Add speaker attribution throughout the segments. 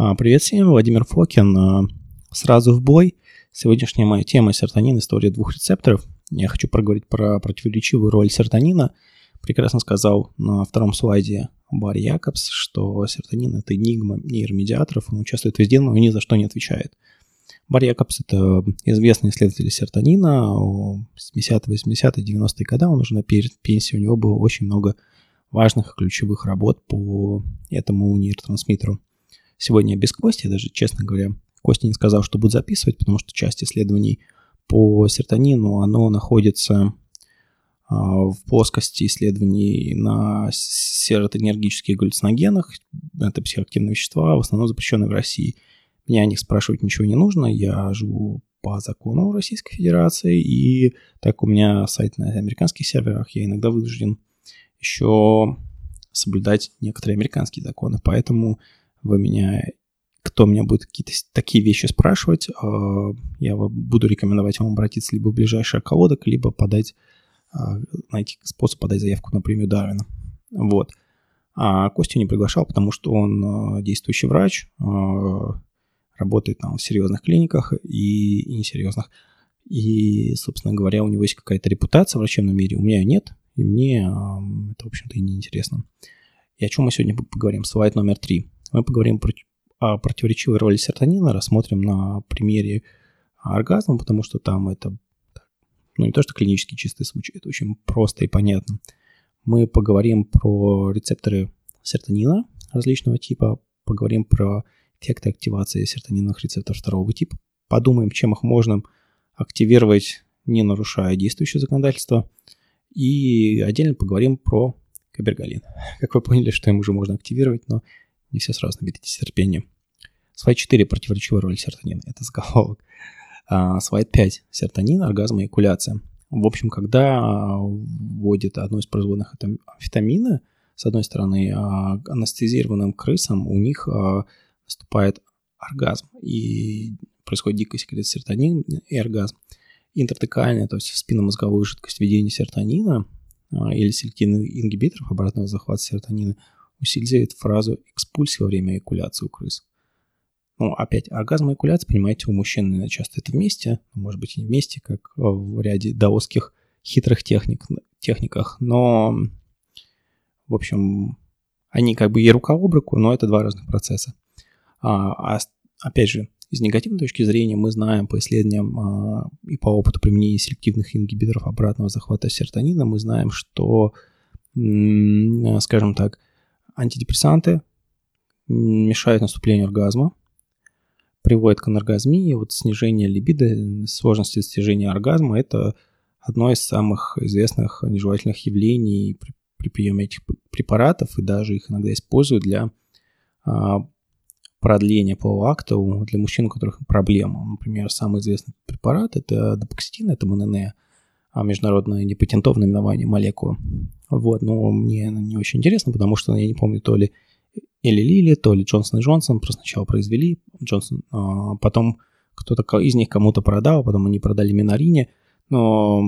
Speaker 1: А, привет всем, Владимир Фокин. А, сразу в бой. Сегодняшняя моя тема – серотонин, история двух рецепторов. Я хочу проговорить про противоречивую роль серотонина. Прекрасно сказал на втором слайде Барри Якобс, что серотонин – это энигма нейромедиаторов, он участвует везде, но ни за что не отвечает. Барри Якобс – это известный исследователь серотонина. 70-е, 80-е, 90-е годы он уже на пенсии, у него было очень много важных ключевых работ по этому нейротрансмиттеру. Сегодня без Кости, даже, честно говоря, Костя не сказал, что будет записывать, потому что часть исследований по серотонину, оно находится а, в плоскости исследований на серотонергических галлюциногенах. Это психоактивные вещества, в основном запрещенные в России. Меня о них спрашивать ничего не нужно, я живу по закону Российской Федерации, и так у меня сайт на американских серверах, я иногда вынужден еще соблюдать некоторые американские законы, поэтому вы меня, кто меня будет какие-то такие вещи спрашивать, а, я буду рекомендовать вам обратиться либо в ближайший околоток, либо подать, а, найти способ подать заявку на премию Дарвина. Вот. А Костю не приглашал, потому что он а, действующий врач, работает там в серьезных клиниках и, и несерьезных. И, собственно говоря, у него есть какая-то репутация в врачебном мире, у меня ее нет, и мне это, в общем-то, и не интересно. И о чем мы сегодня поговорим? Слайд номер три. Мы поговорим про, о противоречивой роли серотонина, рассмотрим на примере оргазма, потому что там это ну, не то, что клинический чистый случай, это очень просто и понятно. Мы поговорим про рецепторы серотонина различного типа, поговорим про эффекты активации серотониновых рецепторов второго типа, подумаем, чем их можно активировать, не нарушая действующее законодательство, и отдельно поговорим про кабергалин. Как вы поняли, что им уже можно активировать, но не все сразу наберитесь терпения. Слайд 4. Противоречивая роль серотонина. Это заголовок. А, слайд 5. Серотонин, оргазм и экуляция. В общем, когда вводят одну из производных амфетамина, с одной стороны, а, анестезированным крысам у них а, наступает оргазм, и происходит дикая секреция серотонина и оргазм. Интертекальная, то есть спинномозговую жидкость введения серотонина или селективных ингибиторов обратного захвата серотонина – усиливает фразу «экспульсия во время экуляции у крыс». Ну, опять, оргазм и экуляция, понимаете, у мужчин часто это вместе, может быть, и не вместе, как в ряде даосских хитрых техник, техниках, но, в общем, они как бы и рука об руку, но это два разных процесса. А, а опять же, из негативной точки зрения мы знаем по исследованиям а, и по опыту применения селективных ингибиторов обратного захвата серотонина, мы знаем, что, скажем так, антидепрессанты мешают наступлению оргазма, приводят к аноргазмии. Вот снижение либидо, сложности достижения оргазма – это одно из самых известных нежелательных явлений при, при приеме этих препаратов, и даже их иногда используют для а, продления полового акта для мужчин, у которых проблема. Например, самый известный препарат – это допоксетин, это МНН, а международное непатентованное наименование молекулы. Вот, но мне не очень интересно, потому что я не помню, то ли Элли Лили, то ли Джонсон и Джонсон. Просто сначала произвели, Джонсон, а потом кто-то из них кому-то продал, потом они продали Минарине, но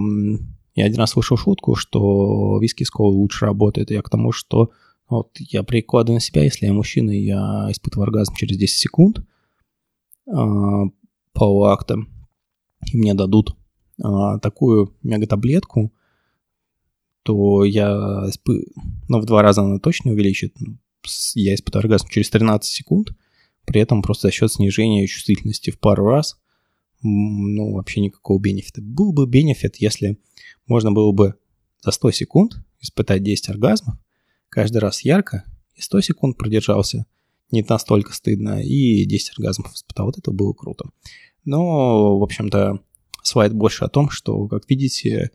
Speaker 1: я один раз слышал шутку, что виски Скол лучше работает. Я к тому, что вот я прикладываю на себя, если я мужчина, я испытываю оргазм через 10 секунд а, по акта, и мне дадут а, такую мегатаблетку, то я ну, в два раза она точно увеличит. Я испытаю оргазм через 13 секунд, при этом просто за счет снижения чувствительности в пару раз, ну, вообще никакого бенефита. Был бы бенефит, если можно было бы за 100 секунд испытать 10 оргазмов, каждый раз ярко, и 100 секунд продержался, не настолько стыдно, и 10 оргазмов испытал. Вот это было круто. Но, в общем-то, слайд больше о том, что, как видите,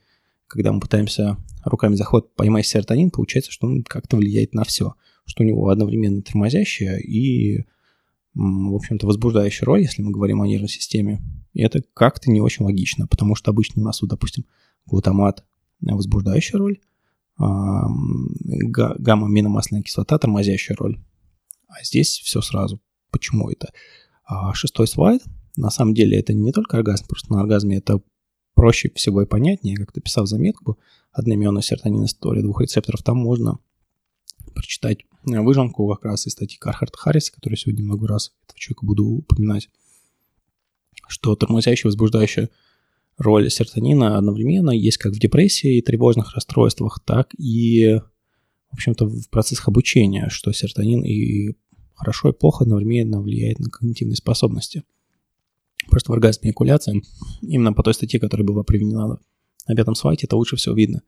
Speaker 1: когда мы пытаемся руками заход поймать серотонин, получается, что он как-то влияет на все, что у него одновременно тормозящая и, в общем-то, возбуждающая роль, если мы говорим о нервной системе. И это как-то не очень логично, потому что обычно у нас, вот, допустим, глутамат возбуждающая роль, а, гамма-аминомасляная кислота тормозящая роль. А здесь все сразу. Почему это? А шестой слайд. На самом деле это не только оргазм, просто на оргазме это проще всего и понятнее, как ты писал заметку, одноименную серотонин история двух рецепторов, там можно прочитать выжимку как раз из статьи Кархарта Харриса, которую сегодня много раз этого человека буду упоминать, что тормозящая, возбуждающая роль серотонина одновременно есть как в депрессии и тревожных расстройствах, так и, в общем-то, в процессах обучения, что серотонин и хорошо и плохо одновременно влияет на когнитивные способности. Просто в оргазме эякуляции, именно по той статье, которая была применена на пятом слайде, это лучше всего видно.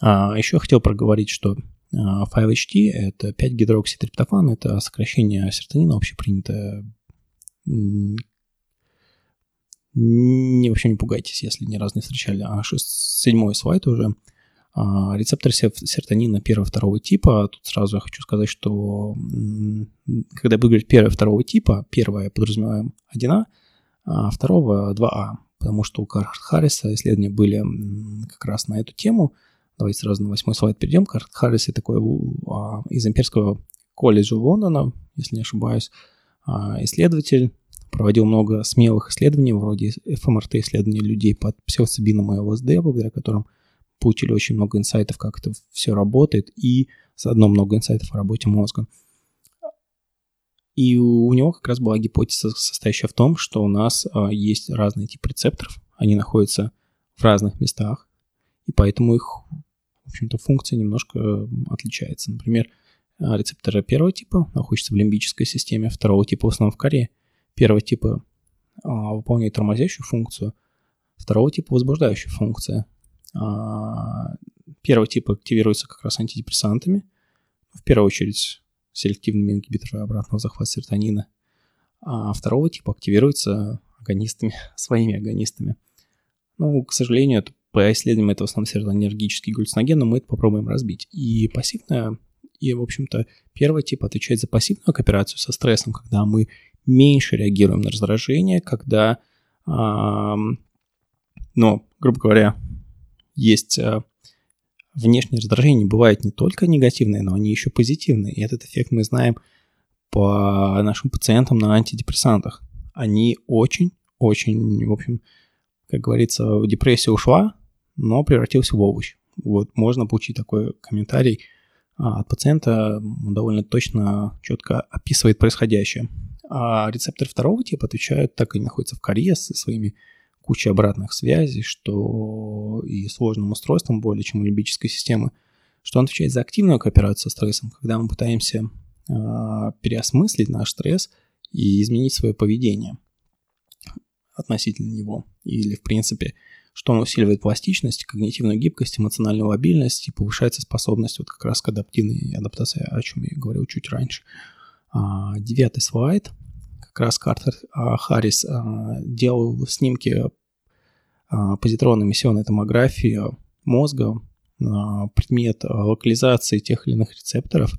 Speaker 1: А еще я хотел проговорить, что 5-HT а, – это 5-гидрокситриптофан, это сокращение серотонина, общепринятое. Не, вообще не пугайтесь, если ни разу не встречали. А седьмой слайд уже – рецепторы серотонина первого-второго типа, тут сразу я хочу сказать, что когда я буду говорить первого-второго типа, первое подразумеваем 1А, а второго 2А, потому что у Кархарта Харриса исследования были как раз на эту тему. Давайте сразу на восьмой слайд перейдем. Кархарт Харрис – такой а, из имперского колледжа Лондона, если не ошибаюсь, исследователь, проводил много смелых исследований, вроде ФМРТ-исследований людей под псилоцибином и ЛСД, благодаря которым получили очень много инсайтов, как это все работает, и заодно много инсайтов о работе мозга. И у него как раз была гипотеза, состоящая в том, что у нас а, есть разные типы рецепторов, они находятся в разных местах, и поэтому их, в общем-то, функция немножко отличается. Например, а, рецепторы первого типа находятся в лимбической системе, второго типа в основном в коре. Первого типа выполняет тормозящую функцию, второго типа возбуждающую функцию. А, первый тип активируется как раз антидепрессантами, в первую очередь селективными ингибиторами обратного захвата серотонина, а второго типа активируется агонистами, своими агонистами. Ну, к сожалению, это, по исследованиям это в основном серотонинергический глюциноген, но мы это попробуем разбить. И пассивная, и, в общем-то, первый тип отвечает за пассивную кооперацию со стрессом, когда мы меньше реагируем на раздражение, когда, э, ну, грубо говоря, есть э, внешние раздражения бывают не только негативные, но они еще позитивные. И этот эффект мы знаем по нашим пациентам на антидепрессантах. Они очень-очень, в общем, как говорится, депрессия ушла, но превратился в овощ. Вот можно получить такой комментарий а, от пациента, он довольно точно, четко описывает происходящее. А рецепторы второго типа отвечают, так и находятся в коре со своими куча обратных связей, что и сложным устройством более чем у лимбической системы, что он отвечает за активную кооперацию со стрессом, когда мы пытаемся э, переосмыслить наш стресс и изменить свое поведение относительно него. Или, в принципе, что он усиливает пластичность, когнитивную гибкость, эмоциональную лобильность и повышается способность вот как раз к адаптивной адаптации, о чем я говорил чуть раньше. А, девятый слайд – как раз Картер а, Харрис а, делал снимки позитронно-эмиссионной томографии мозга, предмет локализации тех или иных рецепторов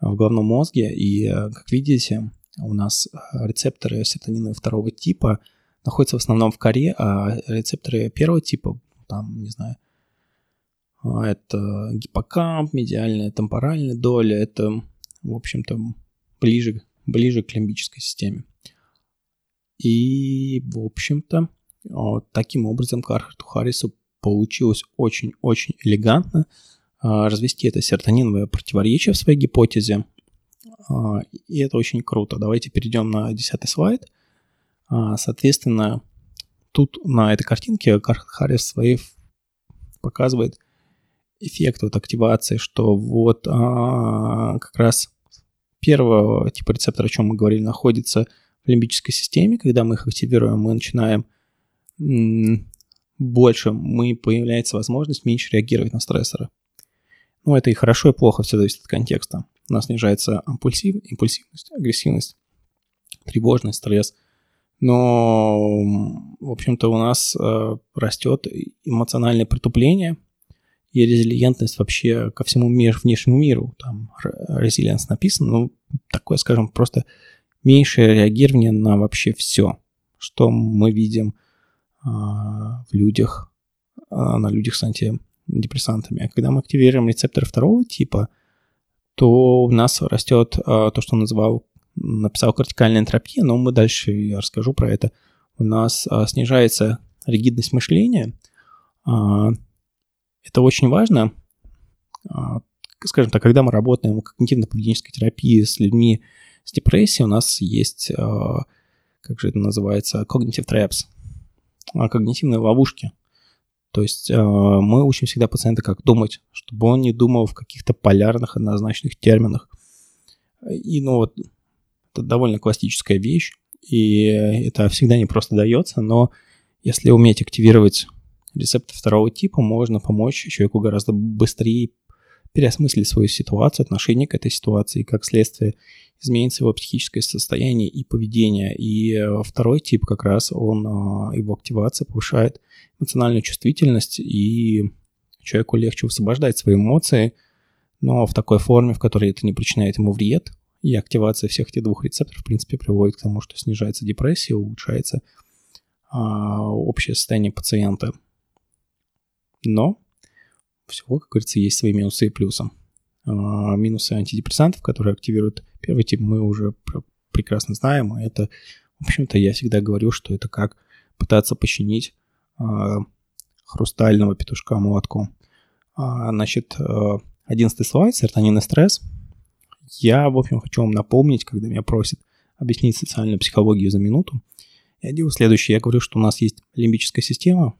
Speaker 1: в головном мозге. И, как видите, у нас рецепторы серотонина второго типа находятся в основном в коре, а рецепторы первого типа, там, не знаю, это гиппокамп, медиальная темпоральная доля, это, в общем-то, ближе, ближе к лимбической системе. И, в общем-то, таким образом Кархарту Харрису получилось очень-очень элегантно а, развести это серотониновое противоречие в своей гипотезе. А, и это очень круто. Давайте перейдем на десятый слайд. А, соответственно, тут на этой картинке Кархарт Харрис своей показывает эффект вот активации, что вот а, как раз первого типа рецептора, о чем мы говорили, находится в лимбической системе, когда мы их активируем, мы начинаем больше, мы появляется возможность меньше реагировать на стрессоры. Ну, это и хорошо, и плохо, все зависит от контекста. У нас снижается импульсив, импульсивность, агрессивность, тревожность, стресс. Но, в общем-то, у нас э, растет эмоциональное притупление и резилиентность вообще ко всему мир, внешнему миру. Там резилиенс написано, ну, такое, скажем, просто меньшее реагирование на вообще все, что мы видим в людях, а, на людях с антидепрессантами. А когда мы активируем рецепторы второго типа, то у нас растет а, то, что он называл, написал кортикальная энтропия, но мы дальше я расскажу про это. У нас а, снижается ригидность мышления. А, это очень важно. А, скажем так, когда мы работаем в когнитивно-поведенческой терапии с людьми с депрессией, у нас есть, как же это называется, cognitive traps, а, когнитивные ловушки. То есть э, мы учим всегда пациента, как думать, чтобы он не думал в каких-то полярных, однозначных терминах. И, ну вот, это довольно классическая вещь, и это всегда не просто дается, но если уметь активировать рецепты второго типа, можно помочь человеку гораздо быстрее переосмыслить свою ситуацию, отношение к этой ситуации, и как следствие изменится его психическое состояние и поведение. И э, второй тип как раз, он, э, его активация повышает эмоциональную чувствительность, и человеку легче высвобождать свои эмоции, но в такой форме, в которой это не причиняет ему вред, и активация всех этих двух рецепторов, в принципе, приводит к тому, что снижается депрессия, улучшается а, общее состояние пациента. Но всего, как говорится, есть свои минусы и плюсы. А, минусы антидепрессантов, которые активируют первый тип, мы уже прекрасно знаем. Это, в общем-то, я всегда говорю, что это как пытаться починить а, хрустального петушка молотком. А, значит, одиннадцатый слайд, серотонин и стресс. Я, в общем, хочу вам напомнить, когда меня просят объяснить социальную психологию за минуту, я делаю следующее. Я говорю, что у нас есть лимбическая система,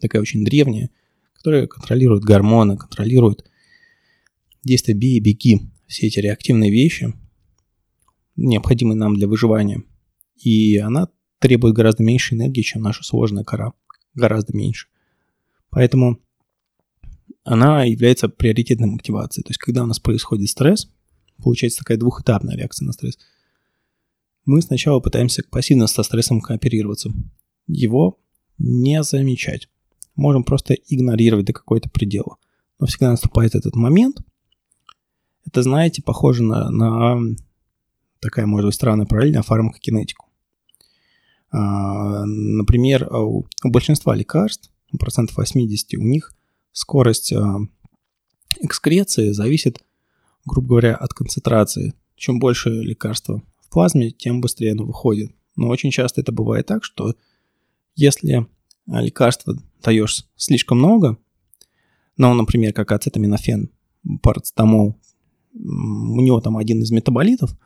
Speaker 1: такая очень древняя, которая контролирует гормоны, контролирует действия «бей и беги», все эти реактивные вещи, необходимые нам для выживания. И она требует гораздо меньше энергии, чем наша сложная кора. Гораздо меньше. Поэтому она является приоритетной активацией. То есть, когда у нас происходит стресс, получается такая двухэтапная реакция на стресс. Мы сначала пытаемся пассивно со стрессом кооперироваться, его не замечать можем просто игнорировать до какой-то предела. Но всегда наступает этот момент. Это, знаете, похоже на, на такая, может быть, странная параллель на фармакокинетику. А, например, у, у большинства лекарств, процентов 80, у них скорость а, экскреции зависит, грубо говоря, от концентрации. Чем больше лекарства в плазме, тем быстрее оно выходит. Но очень часто это бывает так, что если лекарство даешь слишком много, ну, например, как ацетаминофен, парацетамол, у него там один из метаболитов,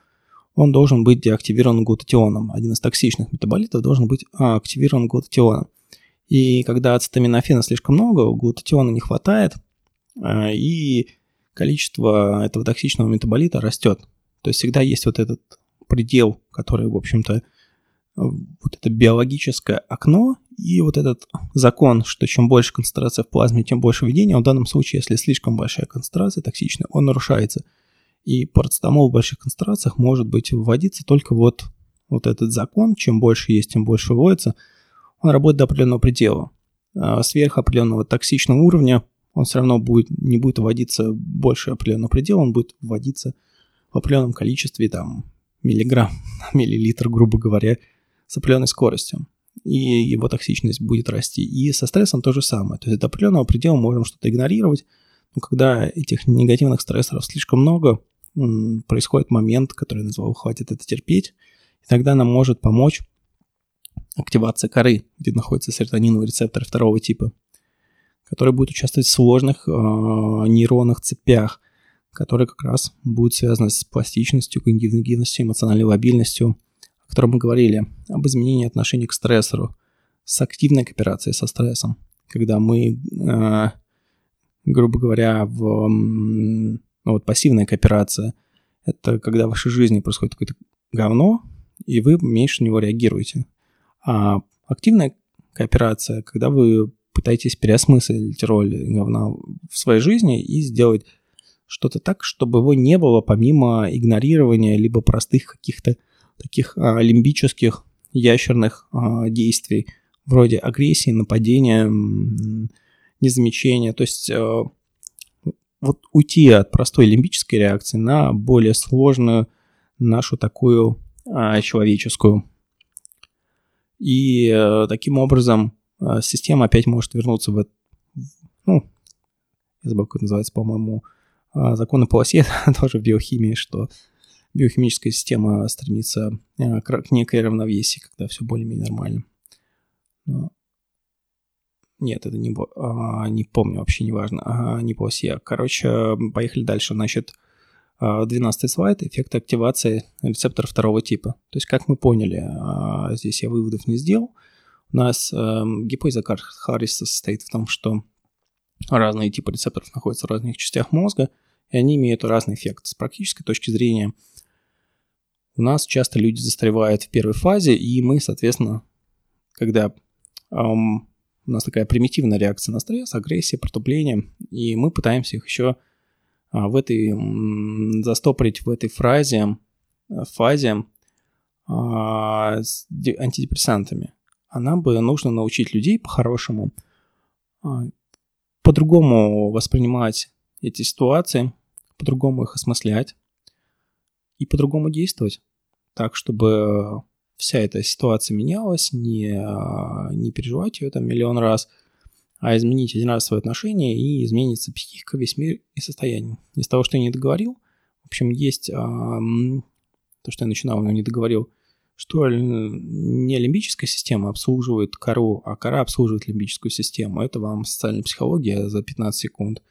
Speaker 1: он должен быть деактивирован глутатионом. Один из токсичных метаболитов должен быть а, активирован глутатионом. И когда ацетаминофена слишком много, глутатиона не хватает, а, и количество этого токсичного метаболита растет. То есть всегда есть вот этот предел, который, в общем-то, вот это биологическое окно и вот этот закон, что чем больше концентрация в плазме, тем больше введения. В данном случае, если слишком большая концентрация токсичная, он нарушается. И парацетамол в больших концентрациях может быть вводиться только вот, вот этот закон. Чем больше есть, тем больше вводится. Он работает до определенного предела. А сверх определенного токсичного уровня он все равно будет, не будет вводиться больше определенного предела, он будет вводиться в определенном количестве, там, миллиграмм, миллилитр, грубо говоря, с определенной скоростью, и его токсичность будет расти. И со стрессом то же самое. То есть до определенного предела можем что-то игнорировать, но когда этих негативных стрессоров слишком много, происходит момент, который я назвал «хватит это терпеть», и тогда нам может помочь активация коры, где находится серотониновый рецептор второго типа, который будет участвовать в сложных э, нейронных цепях, которые как раз будут связаны с пластичностью, когнитивностью, эмоциональной лобильностью – котором мы говорили об изменении отношения к стрессору с активной кооперацией со стрессом, когда мы, э, грубо говоря, в ну, вот пассивная кооперация – это когда в вашей жизни происходит какое-то говно, и вы меньше на него реагируете. А активная кооперация, когда вы пытаетесь переосмыслить роль говна в своей жизни и сделать что-то так, чтобы его не было помимо игнорирования либо простых каких-то таких а, лимбических ящерных а, действий, вроде агрессии, нападения, незамечения. То есть а, вот уйти от простой лимбической реакции на более сложную нашу такую а, человеческую. И а, таким образом а, система опять может вернуться в, ну, я забыл, как это называется, по-моему, а, законы полосе, тоже в биохимии, что биохимическая система стремится э, к некой равновесии, когда все более-менее нормально. Но Нет, это не, а, не помню, вообще не важно. А, не оси. Короче, поехали дальше. Значит, 12 слайд. Эффект активации рецептора второго типа. То есть, как мы поняли, а, здесь я выводов не сделал. У нас э, гипотеза Харриса состоит в том, что разные типы рецепторов находятся в разных частях мозга, и они имеют разный эффект. С практической точки зрения у нас часто люди застревают в первой фазе, и мы, соответственно, когда эм, у нас такая примитивная реакция на стресс, агрессия, протупление, и мы пытаемся их еще а, в этой, застопорить в этой фразе, э, фазе а, с антидепрессантами. А нам бы нужно научить людей по-хорошему а, по-другому воспринимать эти ситуации, по-другому их осмыслять и по-другому действовать. Так, чтобы вся эта ситуация менялась, не, не переживать ее там миллион раз, а изменить один раз свое отношение и изменится психика, весь мир и состояние. Из того, что я не договорил, в общем, есть а, то, что я начинал, но не договорил, что не лимбическая система обслуживает кору, а кора обслуживает лимбическую систему. Это вам социальная психология за 15 секунд.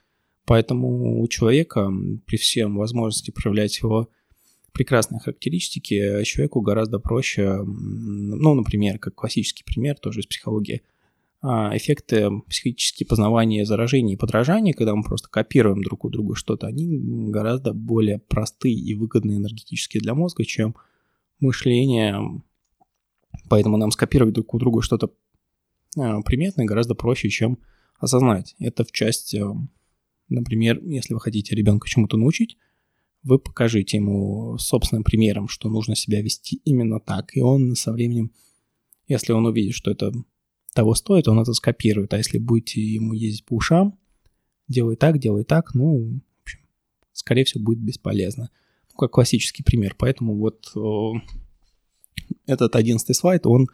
Speaker 1: Поэтому у человека при всем возможности проявлять его прекрасные характеристики, человеку гораздо проще, ну, например, как классический пример, тоже из психологии, а, эффекты психические познавания заражения и подражания, когда мы просто копируем друг у друга что-то, они гораздо более простые и выгодные энергетически для мозга, чем мышление. Поэтому нам скопировать друг у друга что-то а, приметное гораздо проще, чем осознать. Это в части, например, если вы хотите ребенка чему-то научить, вы покажите ему собственным примером, что нужно себя вести именно так, и он со временем, если он увидит, что это того стоит, он это скопирует, а если будете ему ездить по ушам, делай так, делай так, ну, в общем, скорее всего, будет бесполезно. Ну, как классический пример. Поэтому вот о, этот одиннадцатый слайд, он,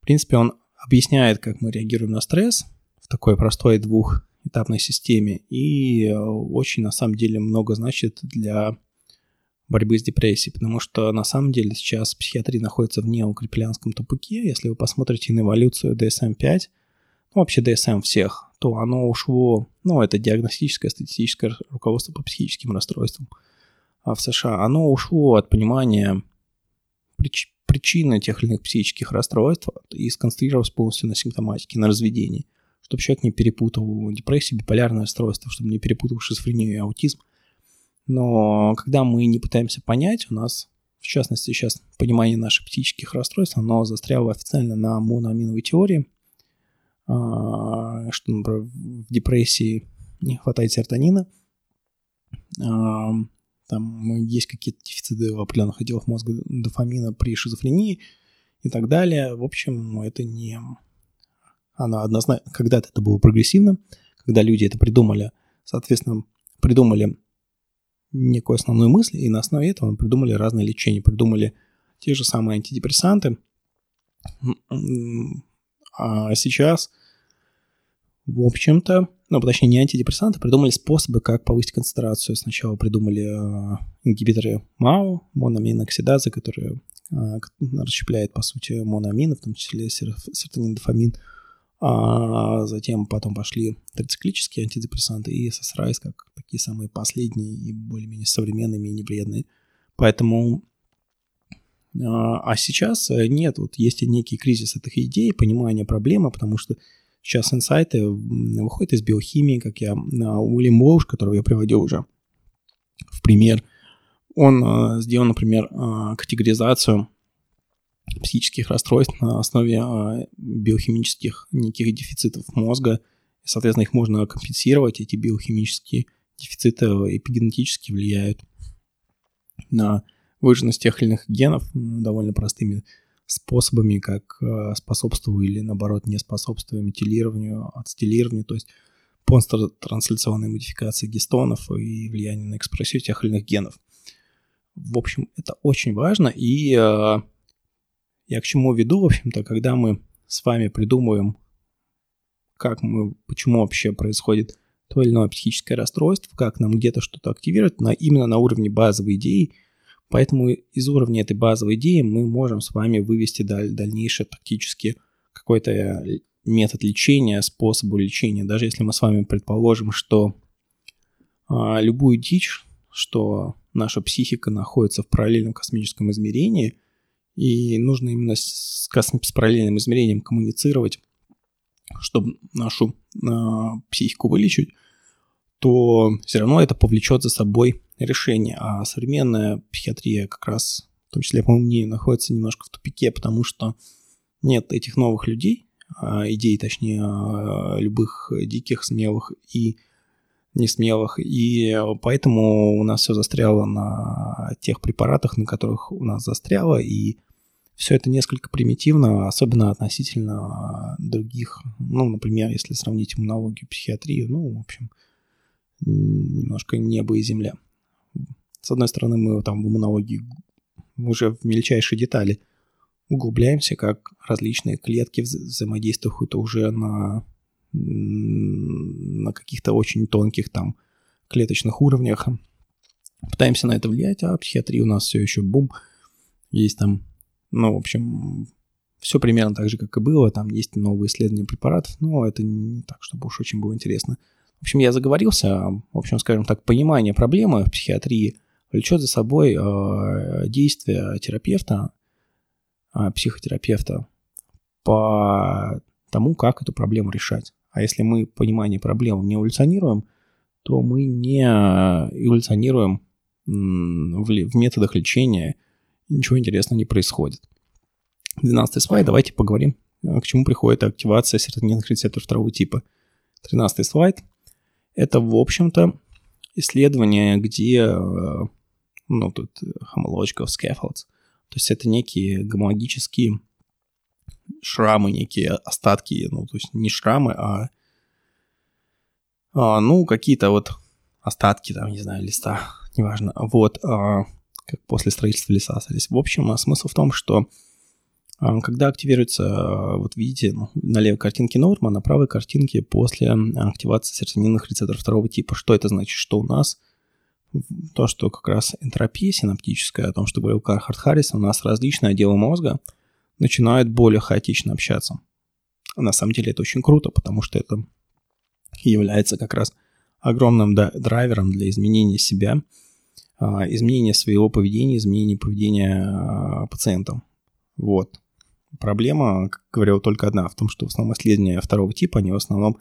Speaker 1: в принципе, он объясняет, как мы реагируем на стресс в такой простой двух этапной системе. И э, очень, на самом деле, много значит для борьбы с депрессией, потому что на самом деле сейчас психиатрия находится в неукреплянском тупике. Если вы посмотрите на эволюцию DSM-5, ну, вообще DSM всех, то оно ушло, ну, это диагностическое статистическое руководство по психическим расстройствам а в США, оно ушло от понимания прич- причины тех или иных психических расстройств и сконцентрировалось полностью на симптоматике, на разведении чтобы человек не перепутал депрессию, биполярное расстройство, чтобы не перепутал шизофрению и аутизм. Но когда мы не пытаемся понять, у нас, в частности, сейчас понимание наших психических расстройств, оно застряло официально на моноаминовой теории, а, что, например, в депрессии не хватает серотонина, а, там есть какие-то дефициты в определенных отделах мозга дофамина при шизофрении и так далее. В общем, это не она однозначно, когда-то это было прогрессивно, когда люди это придумали, соответственно, придумали некую основную мысль, и на основе этого придумали разные лечения, придумали те же самые антидепрессанты. А сейчас, в общем-то, ну, точнее, не антидепрессанты, придумали способы, как повысить концентрацию. Сначала придумали э, ингибиторы МАО, мономиноксидазы, которые э, расщепляют, по сути, моноамины, в том числе серотонин, дофамин. А затем потом пошли трициклические антидепрессанты и SSRIs как такие самые последние и более-менее современные, менее вредные. Поэтому а, а сейчас нет, вот есть некий кризис этих идей, понимания проблемы, потому что сейчас инсайты выходят из биохимии, как я, а, Уильям Уолш, которого я приводил уже в пример, он а, сделал, например, категоризацию психических расстройств на основе а, биохимических неких дефицитов мозга. Соответственно, их можно компенсировать. Эти биохимические дефициты эпигенетически влияют на выраженность тех или иных генов довольно простыми способами, как а, способствую или, наоборот, не способствую метилированию, ацетилированию, то есть посттрансляционной модификации гистонов и влияние на экспрессию тех или иных генов. В общем, это очень важно, и а, я к чему веду, в общем-то, когда мы с вами придумываем, как мы, почему вообще происходит то или иное психическое расстройство, как нам где-то что-то активировать, на, именно на уровне базовой идеи. Поэтому из уровня этой базовой идеи мы можем с вами вывести даль, дальнейшее тактически какое-то метод лечения, способу лечения. Даже если мы с вами предположим, что а, любую дичь, что наша психика находится в параллельном космическом измерении, и нужно именно с, с параллельным измерением коммуницировать, чтобы нашу э, психику вылечить, то все равно это повлечет за собой решение. А современная психиатрия как раз, в том числе, по моему мнению, находится немножко в тупике, потому что нет этих новых людей, а, идей, точнее, а, любых диких, смелых и несмелых. И поэтому у нас все застряло на тех препаратах, на которых у нас застряло, и все это несколько примитивно, особенно относительно других, ну, например, если сравнить иммунологию, психиатрию, ну, в общем, немножко небо и земля. С одной стороны, мы там в иммунологии уже в мельчайшие детали углубляемся, как различные клетки взаимодействуют уже на, на каких-то очень тонких там клеточных уровнях. Пытаемся на это влиять, а психиатрия у нас все еще бум. Есть там, ну, в общем, все примерно так же, как и было. Там есть новые исследования препаратов, но это не так, чтобы уж очень было интересно. В общем, я заговорился. В общем, скажем так, понимание проблемы в психиатрии влечет за собой э, действия терапевта, э, психотерапевта по тому, как эту проблему решать. А если мы понимание проблемы не эволюционируем, то мы не эволюционируем в, в методах лечения, ничего интересного не происходит. 12 слайд, давайте поговорим, к чему приходит активация серотонинных рецепторов второго типа. 13 слайд – это, в общем-то, исследование, где, э, ну, тут homological scaffolds, то есть это некие гомологические шрамы, некие остатки, ну, то есть не шрамы, а, а ну, какие-то вот остатки, там, не знаю, листа, неважно, вот, а, после строительства леса остались. В общем, а смысл в том, что а, когда активируется, а, вот видите, ну, на левой картинке норма, на правой картинке после активации серотонинных рецепторов второго типа. Что это значит? Что у нас то, что как раз энтропия синаптическая, о том, что говорил Кархард Харрис, у нас различные отделы мозга начинают более хаотично общаться. На самом деле это очень круто, потому что это является как раз огромным драйвером для изменения себя, а, изменения своего поведения, изменения поведения пациента. Вот. Проблема, как говорил, только одна в том, что в основном исследования второго типа, они в основном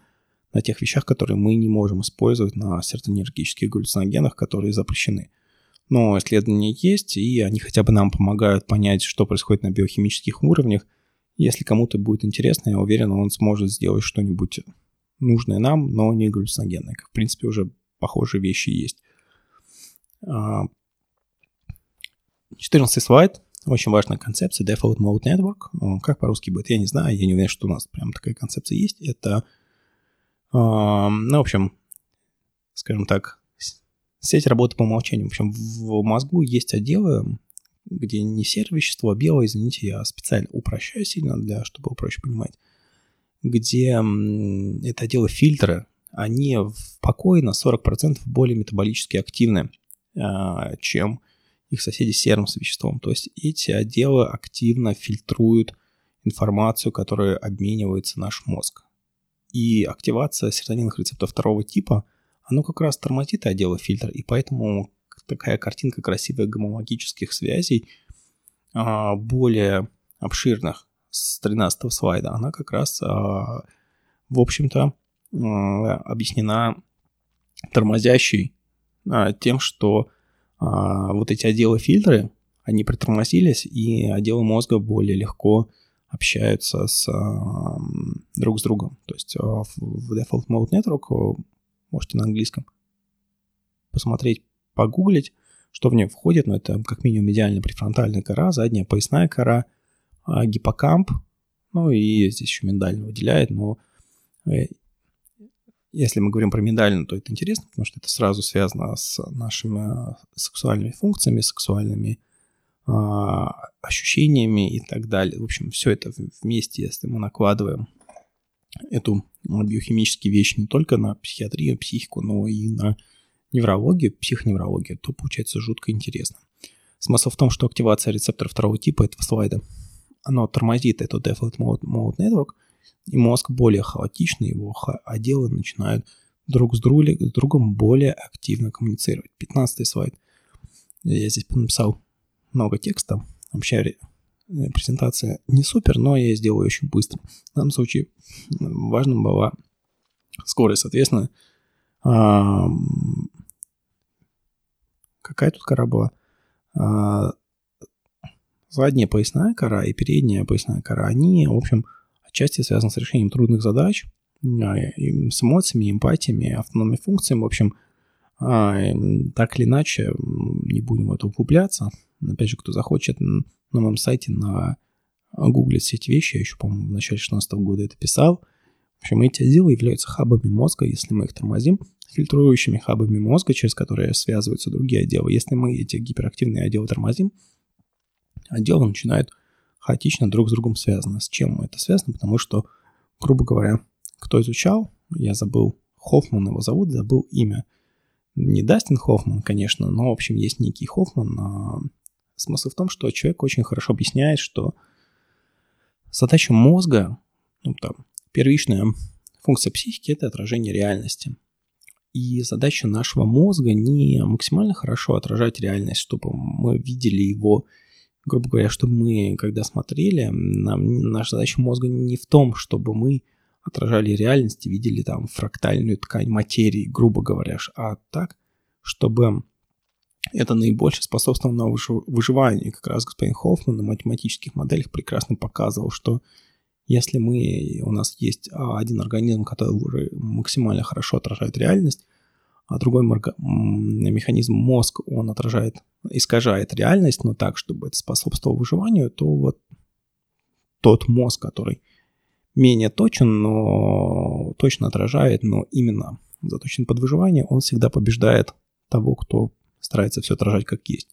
Speaker 1: на тех вещах, которые мы не можем использовать на серотонергических галлюциногенах, которые запрещены. Но исследования есть, и они хотя бы нам помогают понять, что происходит на биохимических уровнях. Если кому-то будет интересно, я уверен, он сможет сделать что-нибудь нужное нам, но не галлюциногенное. В принципе, уже похожие вещи есть. 14 а, слайд. Очень важная концепция Default Mode Network. Как по-русски будет, я не знаю. Я не уверен, что у нас прям такая концепция есть. Это, ну, в общем, скажем так, сеть работы по умолчанию. В общем, в мозгу есть отделы, где не серое вещество, а белое, извините, я специально упрощаю сильно, для, чтобы было проще понимать, где это отделы фильтры, они в покое на 40% более метаболически активны, а, чем их соседи с серым веществом. То есть эти отделы активно фильтруют информацию, которую обменивается наш мозг. И активация серотонинных рецепторов второго типа, оно как раз тормозит отделы фильтра, и поэтому такая картинка красивых гомологических связей, а, более обширных с 13 слайда, она как раз, а, в общем-то, а, объяснена тормозящей тем, что а, вот эти отделы фильтры, они притормозились, и отделы мозга более легко общаются с, а, друг с другом. То есть а, в Default Mode Network, можете на английском посмотреть, погуглить, что в нее входит, но это как минимум идеально префронтальная кора, задняя поясная кора, гиппокамп, ну и здесь еще миндально выделяет, но э, если мы говорим про миндалину, то это интересно, потому что это сразу связано с нашими э, сексуальными функциями, сексуальными э, ощущениями и так далее. В общем, все это вместе, если мы накладываем эту биохимические вещи не только на психиатрию, психику, но и на неврологию, психоневрологию, то получается жутко интересно. Смысл в том, что активация рецептора второго типа этого слайда, оно тормозит эту default mode, mode network – и мозг более хаотичный, его отделы начинают друг с, другом более активно коммуницировать. 15 слайд. Я здесь написал много текста. Вообще э, презентация не супер, но я сделаю очень быстро. В данном случае важным была скорость. Соответственно, какая тут кора была? А, задняя поясная кора и передняя поясная кора, они, в общем, отчасти связаны с решением трудных задач, а, с эмоциями, эмпатиями, автономными функциями. В общем, а, так или иначе, не будем в это углубляться. Опять же, кто захочет, на моем сайте на гугле все эти вещи, я еще, по-моему, в начале 16 года это писал. В общем, эти отделы являются хабами мозга, если мы их тормозим, фильтрующими хабами мозга, через которые связываются другие отделы. Если мы эти гиперактивные отделы тормозим, отделы начинают хаотично друг с другом связаны. С чем это связано? Потому что, грубо говоря, кто изучал, я забыл, Хоффман его зовут, забыл имя. Не Дастин Хоффман, конечно, но, в общем, есть некий Хоффман. А смысл в том, что человек очень хорошо объясняет, что задача мозга, ну, там, первичная функция психики – это отражение реальности. И задача нашего мозга не максимально хорошо отражать реальность, чтобы мы видели его, грубо говоря, чтобы мы, когда смотрели, нам, наша задача мозга не в том, чтобы мы отражали реальность и видели там фрактальную ткань материи, грубо говоря, а так, чтобы это наибольше способствовало на выживанию. Как раз господин Хоффман на математических моделях прекрасно показывал, что если мы, у нас есть а, один организм, который максимально хорошо отражает реальность, а другой механизм мозг, он отражает, искажает реальность, но так, чтобы это способствовало выживанию, то вот тот мозг, который менее точен, но точно отражает, но именно заточен под выживание, он всегда побеждает того, кто старается все отражать как есть.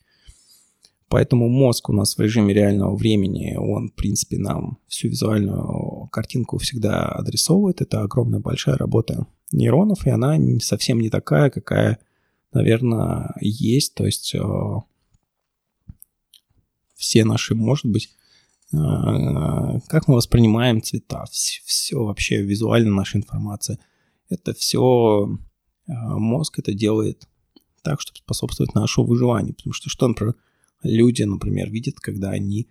Speaker 1: Поэтому мозг у нас в режиме реального времени, он, в принципе, нам всю визуальную картинку всегда адресовывает. Это огромная большая работа нейронов, и она совсем не такая, какая, наверное, есть. То есть э, все наши, может быть, э, как мы воспринимаем цвета, все, все вообще визуально наша информация, это все э, мозг это делает так, чтобы способствовать нашему выживанию. Потому что что, например, люди, например, видят, когда они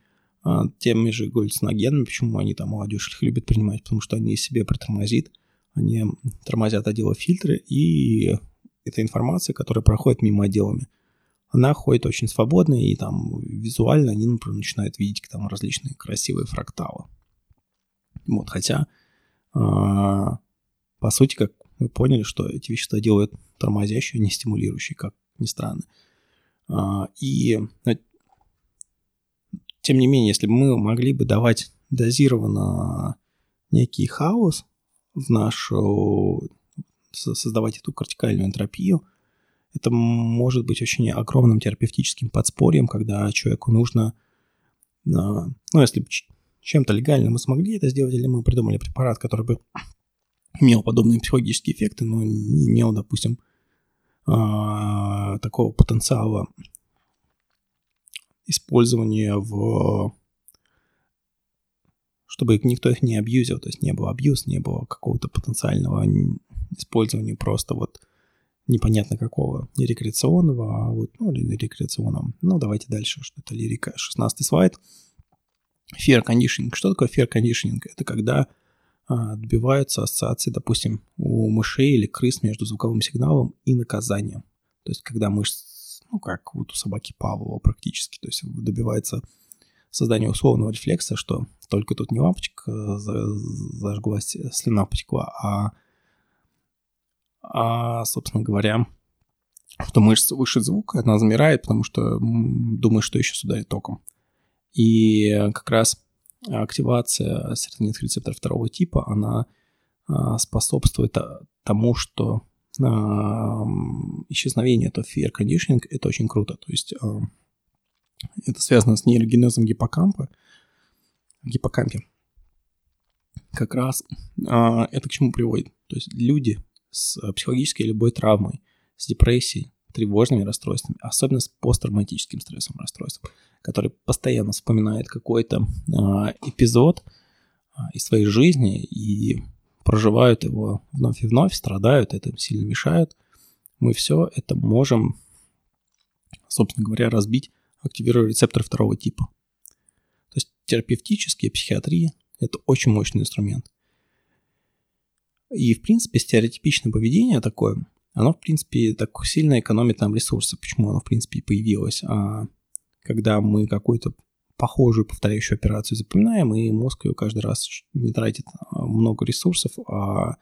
Speaker 1: теми же галлюциногенами, почему они там молодежь любят принимать, потому что они себе притормозит, они тормозят отделы фильтры, и эта информация, которая проходит мимо отделами, она ходит очень свободно, и там визуально они, например, начинают видеть там различные красивые фракталы. Вот, хотя, а, по сути, как мы поняли, что эти вещества делают тормозящие, а не стимулирующие, как ни странно. А, и э, тем не менее, если бы мы могли бы давать дозированно некий хаос в нашу, создавать эту кортикальную энтропию, это может быть очень огромным терапевтическим подспорьем, когда человеку нужно, а, ну, если чем-то легально мы смогли это сделать, или мы придумали препарат, который бы имел подобные психологические эффекты, но не имел, допустим, а, такого потенциала использования в чтобы никто их не абьюзил, то есть не было абьюз, не было какого-то потенциального использования просто вот непонятно какого, не рекреационного, а вот, ну, или рекреационного. Ну, давайте дальше, что это лирика. 16 слайд. Fear conditioning. Что такое fear conditioning? Это когда а, добиваются ассоциации, допустим, у мышей или крыс между звуковым сигналом и наказанием. То есть, когда мышь, ну, как вот у собаки Павлова практически, то есть добивается создания условного рефлекса, что только тут не лампочка зажглась, слюна потекла, а, а собственно говоря, что мышца слышит звук, она замирает, потому что думает, что еще сюда и током. И как раз активация серотонинных рецепторов второго типа, она а, способствует тому, что исчезновение этого fear conditioning, это очень круто. То есть это связано с нейрогенезом гиппокампа, гиппокампе. Как раз это к чему приводит? То есть люди с психологической любой травмой, с депрессией, тревожными расстройствами, особенно с посттравматическим стрессовым расстройством, который постоянно вспоминает какой-то э, эпизод, э, из своей жизни и проживают его вновь и вновь, страдают, это им сильно мешает, мы все это можем, собственно говоря, разбить, активируя рецепторы второго типа. То есть терапевтические психиатрии – это очень мощный инструмент. И, в принципе, стереотипичное поведение такое, оно, в принципе, так сильно экономит нам ресурсы. Почему оно, в принципе, и появилось? А когда мы какую-то похожую повторяющую операцию запоминаем, и мозг ее каждый раз не тратит а, много ресурсов, а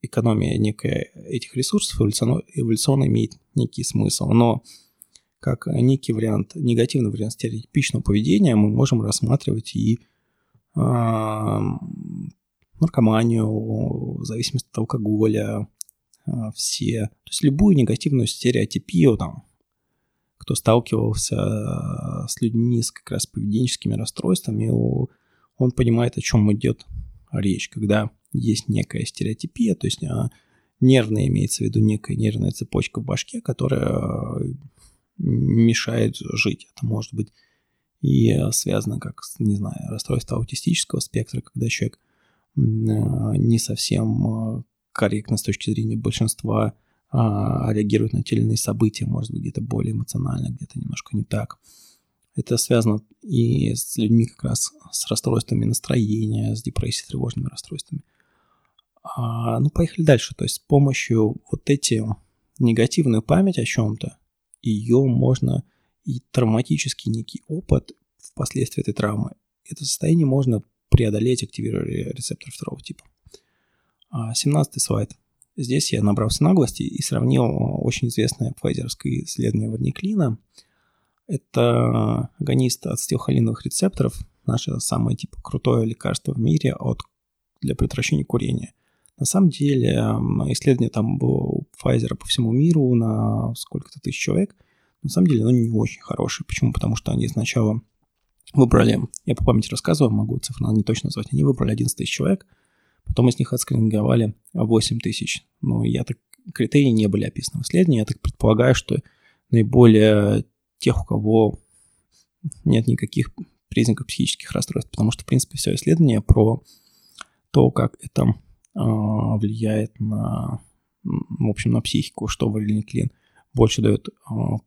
Speaker 1: экономия некая этих ресурсов эволюционно, эволюционно имеет некий смысл. Но как некий вариант, негативный вариант стереотипичного поведения мы можем рассматривать и э, наркоманию, зависимость от алкоголя, э, все, то есть любую негативную стереотипию, там, кто сталкивался э, с людьми с как раз поведенческими расстройствами, он понимает, о чем идет речь, когда есть некая стереотипия, то есть а, нервная имеется в виду некая нервная цепочка в башке, которая мешает жить. Это может быть и связано как, не знаю, расстройство аутистического спектра, когда человек э, не совсем корректно с точки зрения большинства а, реагирует на те или иные события, может быть, где-то более эмоционально, где-то немножко не так. Это связано и с людьми как раз с расстройствами настроения, с депрессией, тревожными расстройствами. А, ну, поехали дальше. То есть с помощью вот эти негативную память о чем-то, ее можно и травматический некий опыт впоследствии этой травмы, это состояние можно преодолеть, активируя рецептор второго типа. 17 а, слайд. Здесь я набрался наглости и сравнил очень известное пфайзеровское исследование варниклина. Это агонист ацетилхолиновых рецепторов, наше самое типа крутое лекарство в мире от, для предотвращения курения. На самом деле исследование там у Pfizer по всему миру на сколько-то тысяч человек. На самом деле оно не очень хорошее. Почему? Потому что они сначала выбрали, я по памяти рассказываю, могу цифры не точно назвать, они выбрали 11 тысяч человек – Потом из них отскрининговали 8 тысяч. Но я так, критерии не были описаны в исследовании. Я так предполагаю, что наиболее тех, у кого нет никаких признаков психических расстройств, потому что, в принципе, все исследование про то, как это влияет на, в общем, на психику, что валиликлин больше дает э,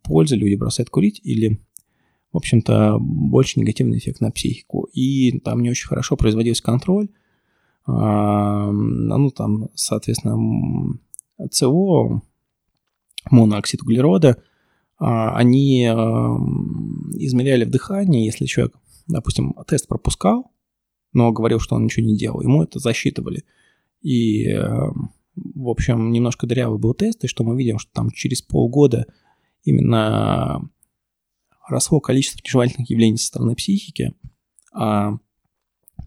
Speaker 1: пользы, люди бросают курить или, в общем-то, больше негативный эффект на психику. И там не очень хорошо производился контроль, а, ну, там, соответственно, СО, монооксид углерода, а, они измеряли в дыхании, если человек, допустим, тест пропускал, но говорил, что он ничего не делал, ему это засчитывали. И, в общем, немножко дырявый был тест, и что мы видим, что там через полгода именно росло количество нежелательных явлений со стороны психики, а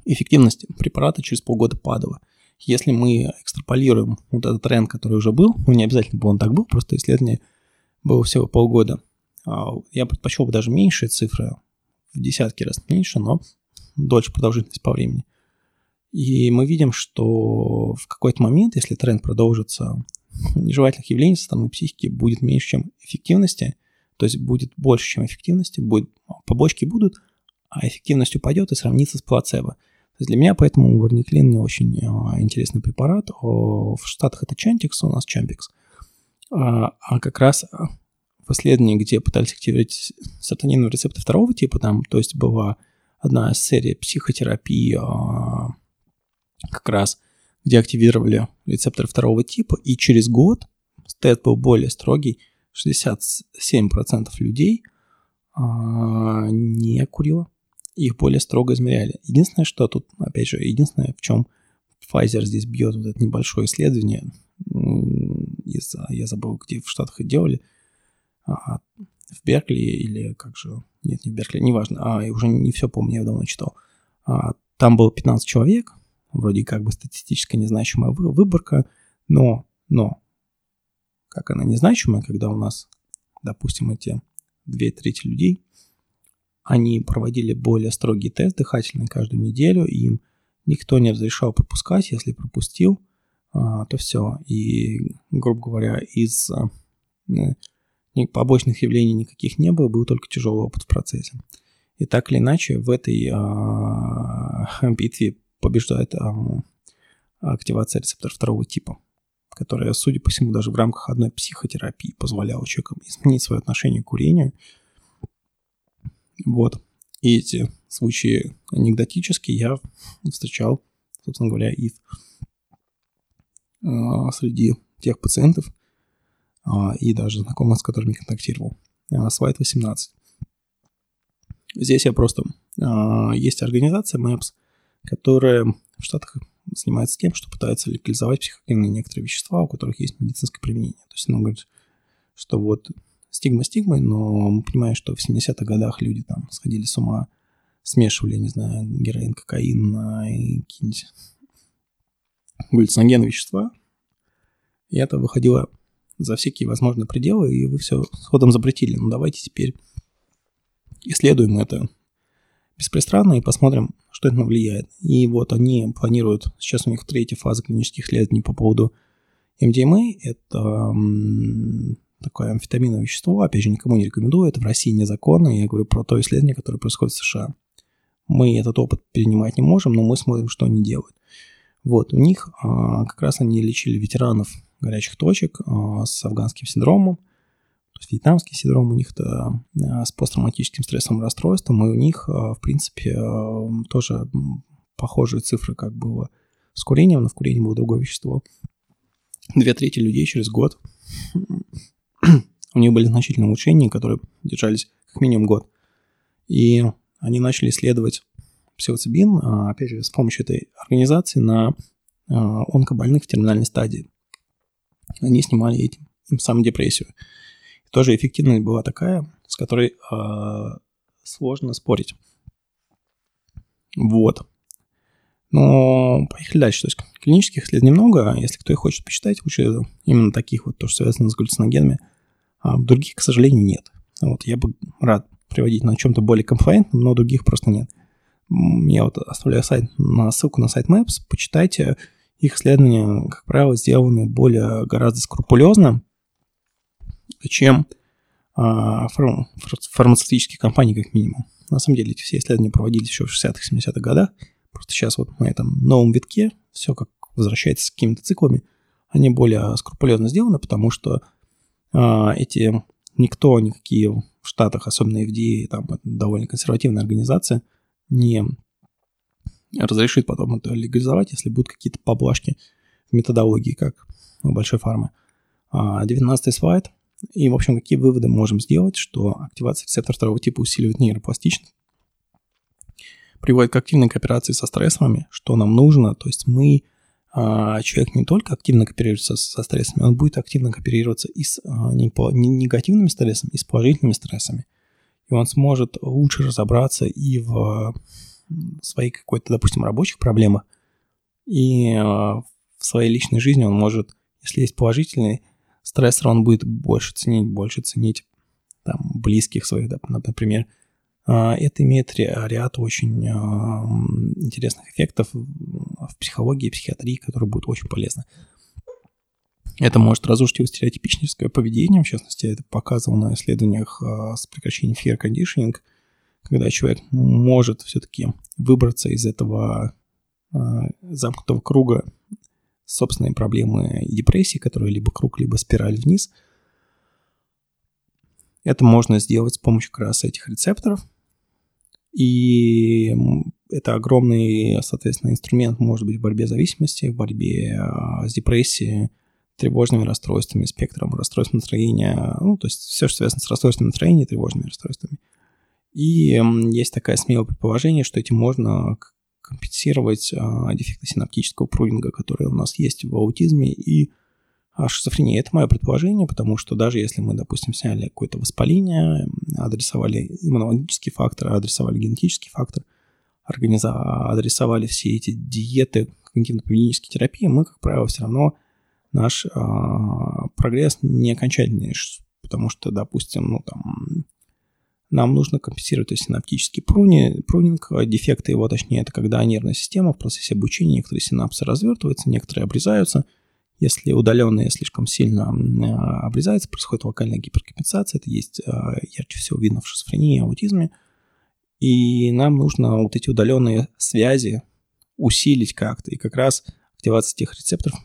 Speaker 1: эффективность препарата через полгода падала. Если мы экстраполируем вот этот тренд, который уже был, ну не обязательно бы он так был, просто исследование было всего полгода, а, я предпочел бы даже меньшие цифры, в десятки раз меньше, но дольше продолжительность по времени. И мы видим, что в какой-то момент, если тренд продолжится, нежелательных явлений со стороны психики будет меньше, чем эффективности, то есть будет больше, чем эффективности, будет, побочки будут, а эффективность упадет и сравнится с плацебо. То есть для меня поэтому варниклин не очень а, интересный препарат. В Штатах это Chantix, у нас Champix. А, а как раз в исследовании, где пытались активировать сатаниновый рецепты второго типа, там, то есть была одна серия психотерапии, а, как раз, где активировали рецепторы второго типа, и через год тест был более строгий, 67% людей не курило их более строго измеряли. Единственное, что тут, опять же, единственное, в чем Pfizer здесь бьет вот это небольшое исследование, из, я забыл, где в Штатах это делали, а, в Беркли или как же, нет, не в Беркли, неважно, а, я уже не все помню, я давно читал. А, там было 15 человек, вроде как бы статистически незначимая выборка, но, но, как она незначимая, когда у нас, допустим, эти две трети людей они проводили более строгий тест дыхательный каждую неделю, и им никто не разрешал пропускать, если пропустил, а, то все. И, грубо говоря, из а, побочных явлений никаких не было, был только тяжелый опыт в процессе. И так или иначе, в этой а, битве побеждает активация рецептора второго типа, которая, судя по всему, даже в рамках одной психотерапии позволяла человеку изменить свое отношение к курению. Вот. И эти случаи анекдотические я встречал, собственно говоря, и в, среди тех пациентов, а, и даже знакомых, с которыми контактировал. А, слайд 18. Здесь я просто... А, есть организация MAPS, которая в Штатах занимается тем, что пытается легализовать психоактивные некоторые вещества, у которых есть медицинское применение. То есть она говорит, что вот стигма стигмой, но мы понимаем, что в 70-х годах люди там сходили с ума, смешивали, не знаю, героин, кокаин и какие-нибудь галлюциногенные вещества. И это выходило за всякие возможные пределы, и вы все сходом запретили. Ну, давайте теперь исследуем это беспристрастно и посмотрим, что это влияет. И вот они планируют, сейчас у них третья фаза клинических исследований по поводу MDMA, это такое амфетаминовое вещество, опять же, никому не рекомендую, это в России незаконно, я говорю про то исследование, которое происходит в США. Мы этот опыт перенимать не можем, но мы смотрим, что они делают. Вот, у них а, как раз они лечили ветеранов горячих точек а, с афганским синдромом, то есть вьетнамский синдром у них-то а, с посттравматическим стрессовым расстройством, и у них, а, в принципе, а, тоже похожие цифры, как было с курением, но в курении было другое вещество. Две трети людей через год у них были значительные улучшения, которые держались как минимум год. И они начали исследовать псилоцибин, опять же, с помощью этой организации на онкобольных в терминальной стадии. Они снимали этим, им саму депрессию. Тоже эффективность была такая, с которой э, сложно спорить. Вот. Но поехали дальше. То есть клинических исследований немного. Если кто и хочет почитать, лучше именно таких вот, то, что связано с галлюциногенами. А других, к сожалению, нет. Вот я бы рад приводить на чем-то более комфортном, но других просто нет. Я вот оставляю сайт, на ссылку на сайт Maps, почитайте. Их исследования, как правило, сделаны более гораздо скрупулезно, чем а, фарм, фармацевтические компании, как минимум. На самом деле эти все исследования проводились еще в 60-х, 70-х годах. Просто сейчас вот на этом новом витке все как возвращается с какими-то циклами. Они более скрупулезно сделаны, потому что а, эти никто, никакие в Штатах, особенно FDA, там довольно консервативная организация, не разрешит потом это легализовать, если будут какие-то поблажки в методологии, как у большой фармы. 19 а, слайд. И, в общем, какие выводы можем сделать, что активация рецептора второго типа усиливает нейропластичность, приводит к активной кооперации со стрессорами, что нам нужно, то есть мы, а, человек не только активно кооперируется со стрессами, он будет активно кооперироваться и с а, негативными стрессами, и с положительными стрессами. И он сможет лучше разобраться и в своей какой-то, допустим, рабочих проблемах, и а, в своей личной жизни он может, если есть положительные стрессор он будет больше ценить, больше ценить там, близких своих, да, например. А, это имеет ряд очень а, интересных эффектов в психологии и психиатрии, которые будут очень полезны. Это может разрушить его стереотипическое поведение, в частности, это показано на исследованиях а, с прекращением fear conditioning, когда человек может все-таки выбраться из этого замкнутого круга собственные проблемы и депрессии, которые либо круг, либо спираль вниз. Это можно сделать с помощью как раз этих рецепторов. И это огромный, соответственно, инструмент может быть в борьбе с зависимостью, в борьбе а, с депрессией, тревожными расстройствами, спектром расстройств настроения, ну, то есть все, что связано с расстройством настроения и тревожными расстройствами. И есть такое смелое предположение, что этим можно компенсировать а, дефекты синаптического прудинга, которые у нас есть в аутизме и а, шизофрении. Это мое предположение, потому что даже если мы, допустим, сняли какое-то воспаление, адресовали иммунологический фактор, адресовали генетический фактор, организа... адресовали все эти диеты, когнитивно-поведенческие терапии, мы, как правило, все равно наш а, прогресс не окончательный, потому что, допустим, ну там нам нужно компенсировать то есть синаптический пруни, прунинг. Дефекты его, точнее, это когда нервная система в процессе обучения, некоторые синапсы развертываются, некоторые обрезаются. Если удаленные слишком сильно а, обрезаются, происходит локальная гиперкомпенсация. Это есть а, ярче всего видно в шизофрении аутизме. И нам нужно вот эти удаленные связи усилить как-то. И как раз активация тех рецепторов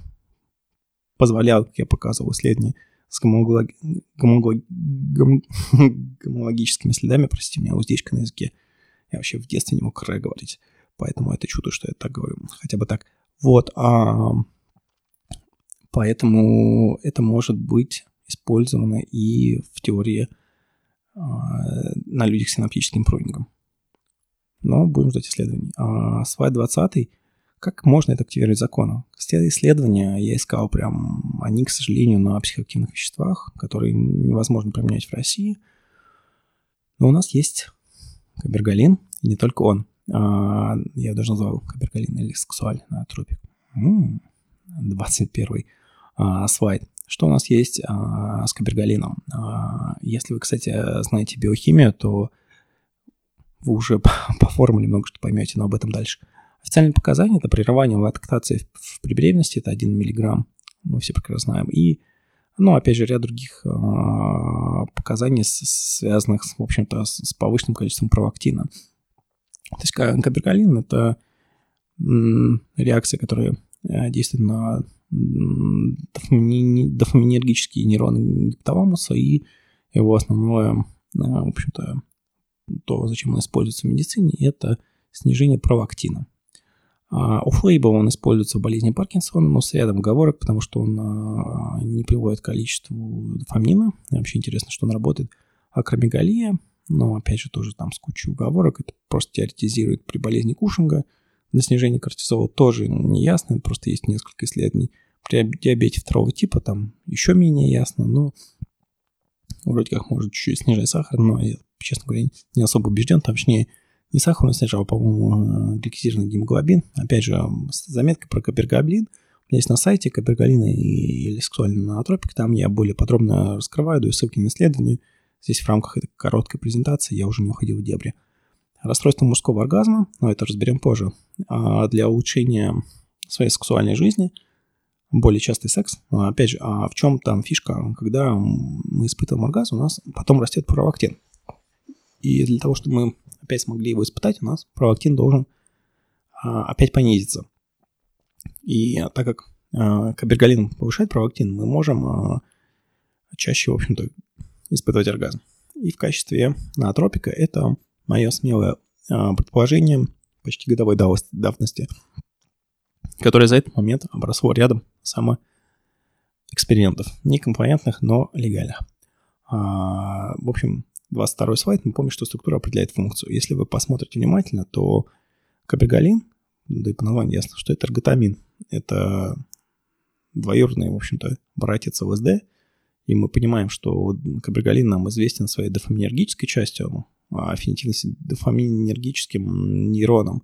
Speaker 1: позволяла, как я показывал исследование, с гомолог... гомолог... гом... гомологическими следами, простите меня, уздечка на языке. Я вообще в детстве не мог р говорить, поэтому это чудо, что я так говорю, хотя бы так. Вот, а... поэтому это может быть использовано и в теории а, на людях с синаптическим прунингом. Но будем ждать исследований. А слайд 20 как можно это активировать законом? Все исследования я искал прям, они, к сожалению, на психоактивных веществах, которые невозможно применять в России. Но у нас есть кабергалин, и не только он. А, я даже назвал кабергалин или сексуальный тропик. 21 а, слайд. Что у нас есть а, с кабергалином? Если вы, кстати, знаете биохимию, то вы уже по формуле много что поймете, но об этом дальше. Официальные показания – это прерывание лактации при беременности, это 1 мг, мы все прекрасно знаем. И, ну, опять же, ряд других э, показаний, связанных, в общем-то, с, с повышенным количеством провактина. То есть кабергалин – это реакция, которая э, действует на дофаминергические нейроны гипоталамуса, и его основное, э, в общем-то, то, зачем он используется в медицине, это снижение провактина. Оффлейбл он используется в болезни Паркинсона, но с рядом оговорок, потому что он а, не приводит к количеству дофамина. Вообще интересно, что он работает. Акромегалия, но опять же тоже там с кучей уговорок. Это просто теоретизирует при болезни Кушинга. Для снижения кортизола тоже не ясно, просто есть несколько исследований. При диабете второго типа там еще менее ясно, но вроде как может чуть-чуть снижать сахар, но я, честно говоря, не особо убежден. Точнее, не сахар он снижал, по-моему, гликозированный гемоглобин. Опять же, заметка про капергаблин. У меня есть на сайте капергалина и сексуальный наотропик. Там я более подробно раскрываю, даю ссылки на исследования. Здесь в рамках этой короткой презентации я уже не уходил в дебри. Расстройство мужского оргазма, но это разберем позже. А для улучшения своей сексуальной жизни более частый секс. Опять же, а в чем там фишка? Когда мы испытываем оргазм, у нас потом растет провоктин. И для того, чтобы мы опять смогли его испытать, у нас провоктин должен а, опять понизиться. И так как а, кабергалин повышает провоктин, мы можем а, чаще, в общем-то, испытывать оргазм. И в качестве натропика это мое смелое а, предположение почти годовой давности, которое за этот момент обросло рядом самоэкспериментов, некомпонентных, но легальных. А, в общем, 22 слайд, мы помним, что структура определяет функцию. Если вы посмотрите внимательно, то кабергалин, да и по названию ясно, что это эрготамин. Это двоюродный, в общем-то, братец ЛСД. И мы понимаем, что кабергалин нам известен своей дофаминергической частью, а аффинитивности дофаминергическим нейронам.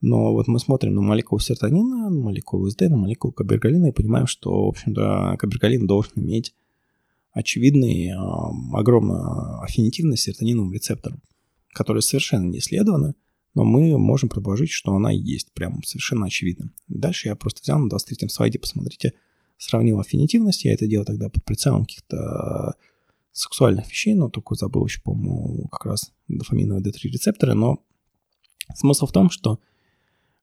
Speaker 1: Но вот мы смотрим на молекулу серотонина, на молекулу ЛСД, на молекулу кабергалина и понимаем, что, в общем-то, кабергалин должен иметь очевидный, огромная аффинитивность серотониновым рецептором, которая совершенно не исследована, но мы можем предположить, что она есть, прям совершенно очевидно. Дальше я просто взял на 23-м слайде, посмотрите, сравнил аффинитивность, я это делал тогда под прицелом каких-то сексуальных вещей, но только забыл еще, по-моему, как раз дофаминовые D3 рецепторы, но смысл в том, что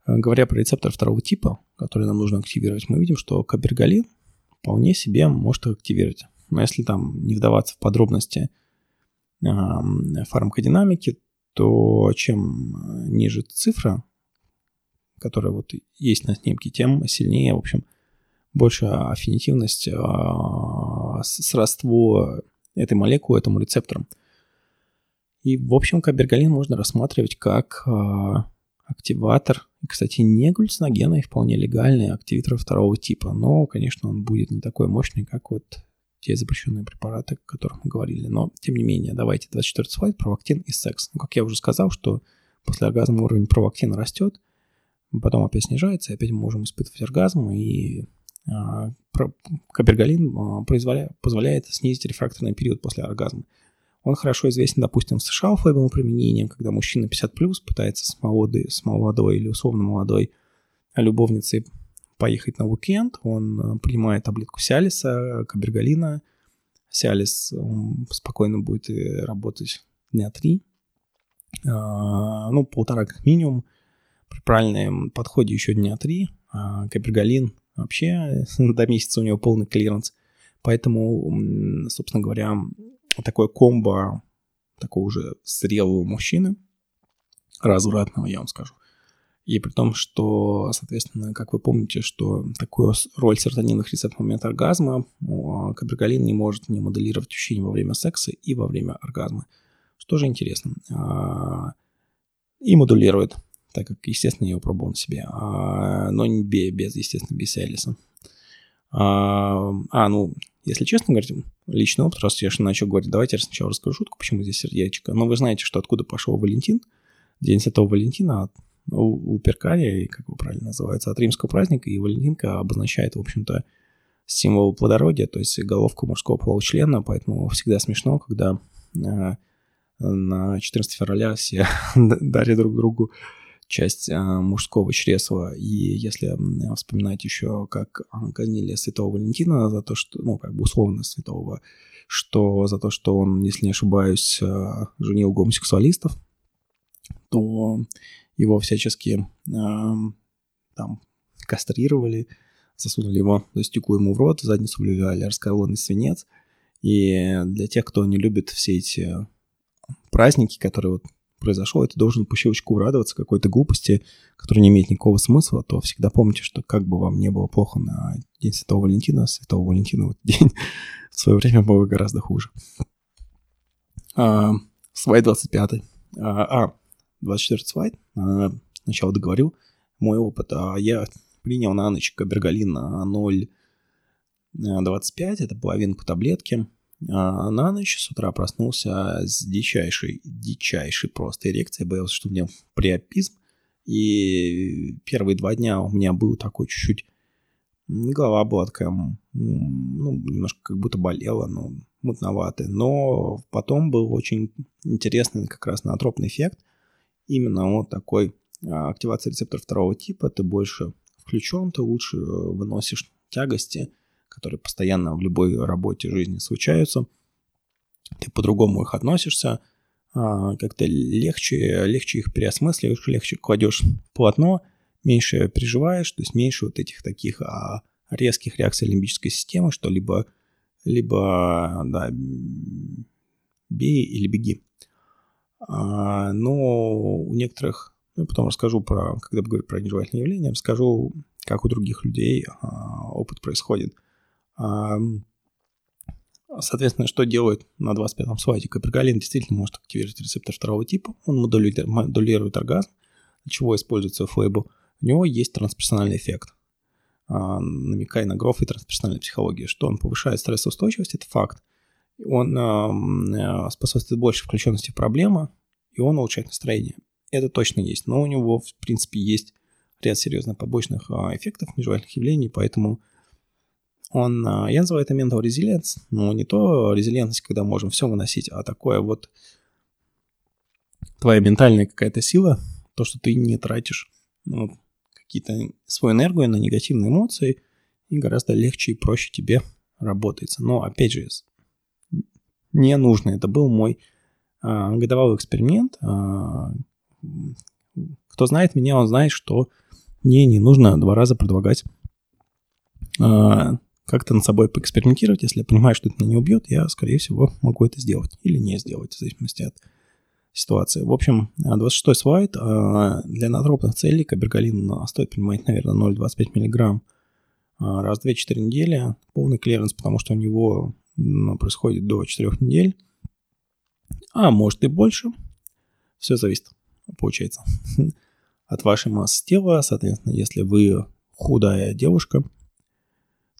Speaker 1: э, говоря про рецептор второго типа, который нам нужно активировать, мы видим, что кабергалин вполне себе может активировать. Но если там не вдаваться в подробности э, фармакодинамики, то чем ниже цифра, которая вот есть на снимке, тем сильнее, в общем, больше аффинитивность, э, сродство этой молекулы этому рецептору. И, в общем, кабергалин можно рассматривать как э, активатор, кстати, не галлюциногенный, вполне легальный активатор второго типа, но, конечно, он будет не такой мощный, как вот те запрещенные препараты, о которых мы говорили. Но, тем не менее, давайте 24 слайд, провактин и секс. Ну, как я уже сказал, что после оргазма уровень провактина растет, потом опять снижается, и опять мы можем испытывать оргазм, и а, капергалин а, позволяет, снизить рефракторный период после оргазма. Он хорошо известен, допустим, в США условием применением, когда мужчина 50+, пытается с молодой, с молодой или условно молодой любовницей поехать на уикенд, он э, принимает таблетку Сиалиса, Кабергалина. Сиалис спокойно будет работать дня три, а, ну, полтора как минимум. При правильном подходе еще дня три. А каперголин вообще до месяца у него полный клиренс. Поэтому, собственно говоря, такое комбо такого уже зрелого мужчины, развратного, я вам скажу. И при том, что, соответственно, как вы помните, что такую роль серотонинных рецепторов в момент оргазма кабриголин не может не моделировать ощущения во время секса и во время оргазма. Что же интересно. А, и модулирует, так как, естественно, я его пробовал на себе, а, но не без, естественно, без Элиса. А, а, ну, если честно говорить, личный опыт, раз я начал говорить, давайте я сначала расскажу шутку, почему здесь сердечко. Но вы знаете, что откуда пошел Валентин, День Святого Валентина, у, у Перкария, как его правильно называется, от римского праздника, и Валентинка обозначает, в общем-то, символ плодородия, то есть головку мужского получлена, поэтому всегда смешно, когда э, на 14 февраля все дарят друг другу часть э, мужского чресла. И если вспоминать еще, как казнили святого Валентина за то, что, ну, как бы условно святого, что за то, что он, если не ошибаюсь, э, женил гомосексуалистов, то его всячески э, там кастрировали, засунули его стеку ему в рот, в задницу вливали раскаленный свинец. И для тех, кто не любит все эти праздники, которые вот произошел, и ты должен по щелчку радоваться какой-то глупости, которая не имеет никакого смысла, то всегда помните, что как бы вам не было плохо на День Святого Валентина, Святого Валентина вот день в свое время было гораздо хуже. А, слайд 25. А, а 24 слайд. А, сначала договорил мой опыт. А я принял на ночь кабергалин на 0,25, это половинку таблетки. А на ночь с утра проснулся с дичайшей, дичайшей просто эрекцией. Боялся, что у меня приопизм. И первые два дня у меня был такой чуть-чуть... Голова была такая, ну, немножко как будто болела, но мутноватая. Но потом был очень интересный как раз наотропный эффект. Именно вот такой а, активация рецептора второго типа. Ты больше включен, ты лучше выносишь тягости, которые постоянно в любой работе жизни случаются. Ты по-другому их относишься, а, как-то легче, легче их переосмысливаешь, легче кладешь полотно, меньше переживаешь, то есть меньше вот этих таких а, резких реакций лимбической системы, что либо, либо да, бей или беги. А, но у некоторых, ну, потом расскажу про, когда говорю про нежелательные явления, расскажу, как у других людей опыт происходит. Соответственно, что делает на 25-м слайде? Капергалин действительно может активировать рецептор второго типа, он модулирует, оргазм, для чего используется флейбл. У него есть трансперсональный эффект, а, намекая на гроф и трансперсональной психологии, что он повышает стрессоустойчивость, это факт. Он а, способствует больше включенности в проблемы, и он улучшает настроение. Это точно есть, но у него, в принципе, есть ряд серьезных побочных а, эффектов, нежелательных явлений, поэтому он, я называю это mental resilience, но не то резилиентность, когда можем все выносить, а такое вот твоя ментальная какая-то сила, то, что ты не тратишь ну, какие-то свою энергию на негативные эмоции, и гораздо легче и проще тебе работается. Но, опять же, не нужно. Это был мой а, годовалый эксперимент. А, кто знает меня, он знает, что мне не нужно два раза предлагать а, как-то над собой поэкспериментировать. Если я понимаю, что это меня не убьет, я, скорее всего, могу это сделать или не сделать, в зависимости от ситуации. В общем, 26-й слайд. А, для ноотропных целей кабергалин стоит принимать, наверное, 0,25 мг раз в 2-4 недели. Полный клиренс, потому что у него ну, происходит до 4 недель. А может и больше. Все зависит, получается, от вашей массы тела. Соответственно, если вы худая девушка,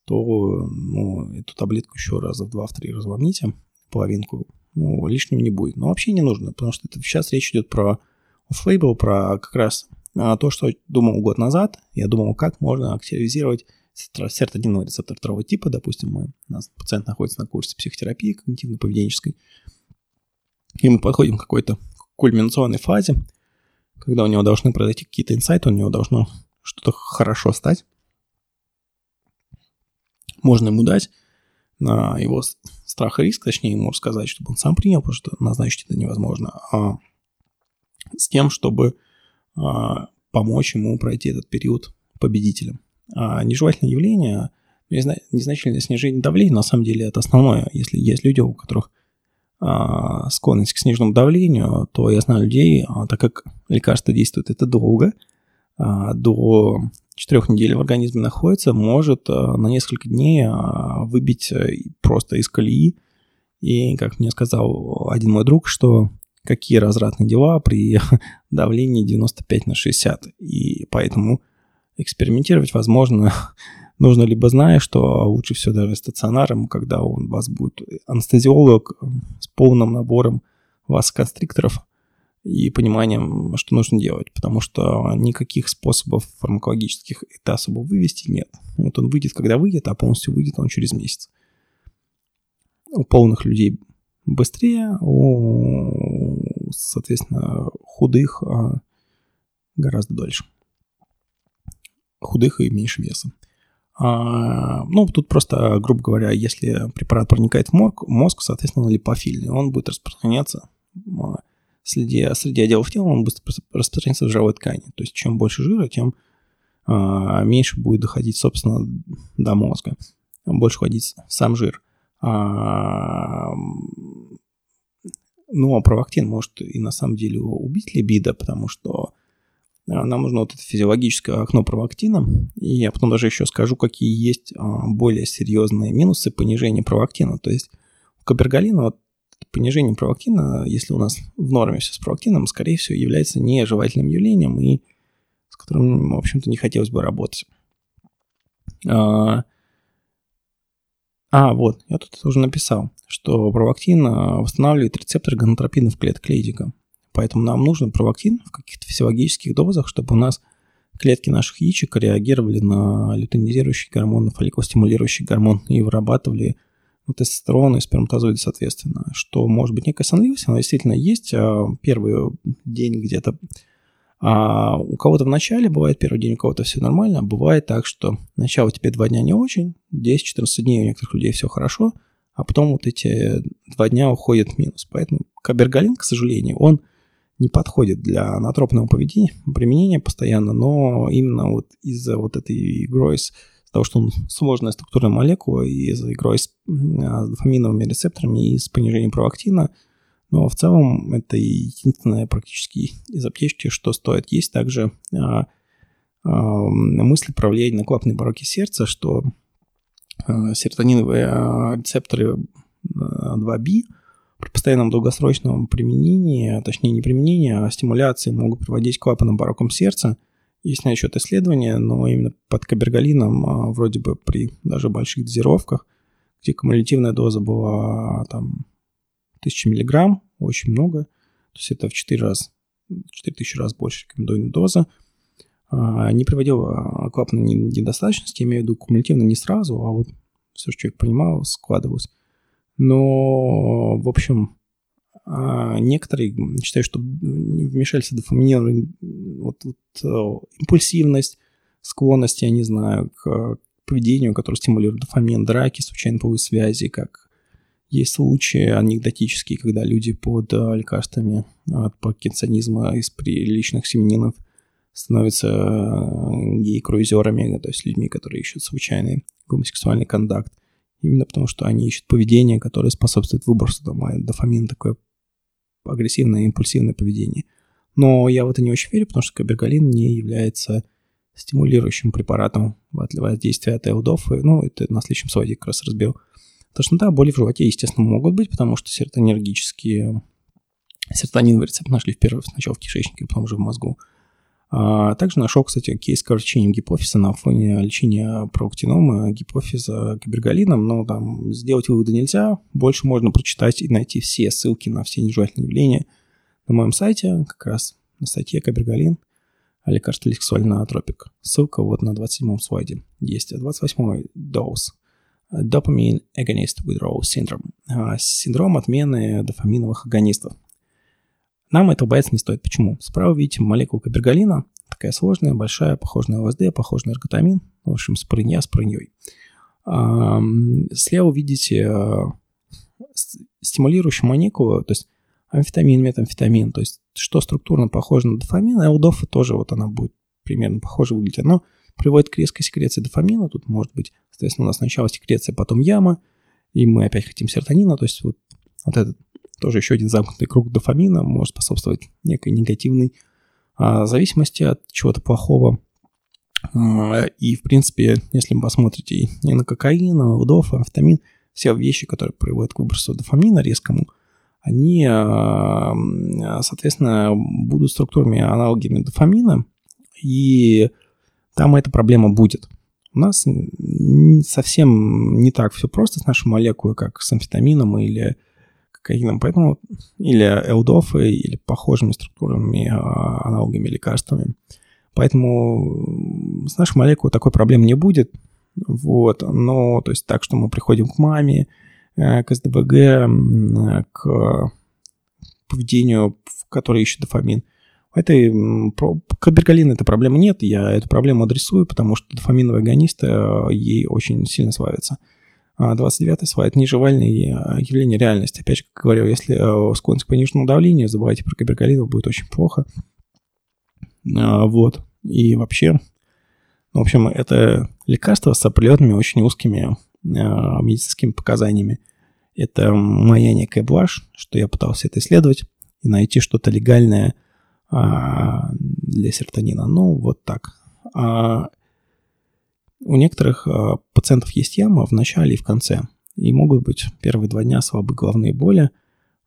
Speaker 1: то ну, эту таблетку еще раза в два, в разломните, половинку, ну, лишним не будет. Но вообще не нужно, потому что это, сейчас речь идет про off-label, про как раз а, то, что думал год назад. Я думал, как можно активизировать серотониновый рецептор второго типа. Допустим, мы, у нас пациент находится на курсе психотерапии когнитивно-поведенческой, и мы подходим к какой-то кульминационной фазе, когда у него должны произойти какие-то инсайты, у него должно что-то хорошо стать можно ему дать на его страх и риск, точнее ему рассказать, чтобы он сам принял, потому что назначить это невозможно, а с тем, чтобы а, помочь ему пройти этот период победителем. А нежелательное явление, незначительное снижение давления, на самом деле это основное. Если есть люди, у которых а, склонность к сниженному давлению, то я знаю людей, а, так как лекарство действует это долго, до 4 недель в организме находится, может на несколько дней выбить э, просто из колеи. И, как мне сказал один мой друг, что какие развратные дела при давлении 95 на 60. И поэтому экспериментировать возможно нужно либо зная, что лучше всего даже стационаром, когда у вас будет анестезиолог с полным набором вас констрикторов и пониманием, что нужно делать, потому что никаких способов фармакологических это особо вывести нет. Вот он выйдет, когда выйдет, а полностью выйдет он через месяц. У полных людей быстрее, у, соответственно, худых а, гораздо дольше. Худых и меньше веса. А, ну, тут просто, грубо говоря, если препарат проникает в мозг, мозг соответственно, липофильный, он будет распространяться а, среди, среди отделов тела, он будет распространяться в жировой ткани. То есть, чем больше жира, тем а, меньше будет доходить, собственно, до мозга. Больше ходить сам жир. А, ну, а провактин может и на самом деле убить либидо, потому что нам нужно вот это физиологическое окно провактина. И я потом даже еще скажу, какие есть а, более серьезные минусы понижения провактина. То есть у вот понижение провактина, если у нас в норме все с провактином, скорее всего, является нежелательным явлением и с которым, в общем-то, не хотелось бы работать. А, а вот, я тут уже написал, что провактин восстанавливает рецепторы гонотропина в клетках лейдика. Поэтому нам нужен провактин в каких-то физиологических дозах, чтобы у нас клетки наших яичек реагировали на лютонизирующий гормон, на фолликулостимулирующий гормон и вырабатывали ну, тестостерон и сперматозоиды соответственно. Что может быть некая сонливость, она действительно есть. А, первый день где-то а у кого-то в начале бывает первый день, у кого-то все нормально. Бывает так, что начало тебе два дня не очень, 10-14 дней у некоторых людей все хорошо, а потом вот эти два дня уходят в минус. Поэтому кабергалин, к сожалению, он не подходит для анатропного поведения, применения постоянно, но именно вот из-за вот этой игрой с того, что он сложная структурная молекула, и из-за игрой с, а, с дофаминовыми рецепторами и с понижением провактина, но в целом это единственное практически из аптечки, что стоит есть. Также а, а, мысли про влияние на клапанные пороки сердца, что а, серотониновые а, рецепторы 2B а, при постоянном долгосрочном применении, точнее не применении, а стимуляции могут приводить к клапанным порокам сердца. Есть на счет исследования, но именно под кабергалином, а, вроде бы при даже больших дозировках, где кумулятивная доза была там 1000 миллиграмм, очень много, то есть это в 4 раз, 4000 раз больше рекомендуемой доза, а, не приводила к клапанной недостаточности, я имею в виду кумулятивно не сразу, а вот все, что человек понимал, складывалось. Но, в общем, а, некоторые считают, что вмешательство дофаминирования, вот, вот э, импульсивность, склонность, я не знаю, к поведению, которое стимулирует дофамин, драки, случайные половые связи, как есть случаи анекдотические, когда люди под э, лекарствами от паркинсонизма из приличных семенинов становятся э, гей-круизерами, то есть людьми, которые ищут случайный гомосексуальный контакт. Именно потому, что они ищут поведение, которое способствует выбросу дофамина, такое агрессивное, импульсивное поведение. Но я в это не очень верю, потому что кабергалин не является стимулирующим препаратом в воздействии от элдов. Ну, это на следующем слайде как раз разбил. Тошнота, боли в животе, естественно, могут быть, потому что серотонергические серотониновый рецепт нашли в первый, сначала в кишечнике, потом уже в мозгу. А также нашел, кстати, кейс с корочением гипофиза на фоне лечения проктиномы гипофиза гибергалином, но там сделать выводы нельзя. Больше можно прочитать и найти все ссылки на все нежелательные явления на моем сайте, как раз на статье Кабергалин, а лекарство лексуальный атропик. Ссылка вот на 27-м слайде есть. 28-й доз. Dopamine Agonist Withdrawal Syndrome. А, синдром отмены дофаминовых агонистов. Нам этого бояться не стоит. Почему? Справа видите молекулу кабергалина, такая сложная, большая, похожая на ЛСД, похожая на эрготамин, в общем, спрыня с прыньей. Слева видите а, стимулирующую молекулу, то есть амфетамин, метамфетамин, то есть что структурно похоже на дофамин, а у дофа тоже вот она будет примерно похоже выглядит. Оно приводит к резкой секреции дофамина. Тут может быть, соответственно, у нас сначала секреция, потом яма, и мы опять хотим серотонина. То есть вот, вот этот тоже еще один замкнутый круг дофамина может способствовать некой негативной а, зависимости от чего-то плохого. А, и, в принципе, если вы посмотрите и на кокаин, на ЛДОФ, амфетамин, все вещи, которые приводят к выбросу дофамина резкому, они, а, соответственно, будут структурами аналогами дофамина, и там эта проблема будет. У нас совсем не так все просто с нашей молекулой, как с амфетамином или кокаином, поэтому или ЛДОФы, или похожими структурами, а, аналогами лекарствами. Поэтому с нашей молекулой такой проблемы не будет. Вот, но то есть так, что мы приходим к маме, э, к СДВГ, к поведению, в которое ищет дофамин. Этой, к абергалин этой проблемы нет, я эту проблему адресую, потому что дофаминовые агонисты э, ей очень сильно славятся. 29 а свайт нижевальные э, явления реальности. Опять же, как говорил, если склонность к пониженному давлению, забывайте про кабергалин, будет очень плохо. Вот. И вообще, в общем, это лекарство с определенными очень узкими э, медицинскими показаниями. Это моя некая блажь, что я пытался это исследовать и найти что-то легальное э, для серотонина. Ну, вот так. А у некоторых э, пациентов есть яма в начале и в конце. И могут быть первые два дня слабые головные боли.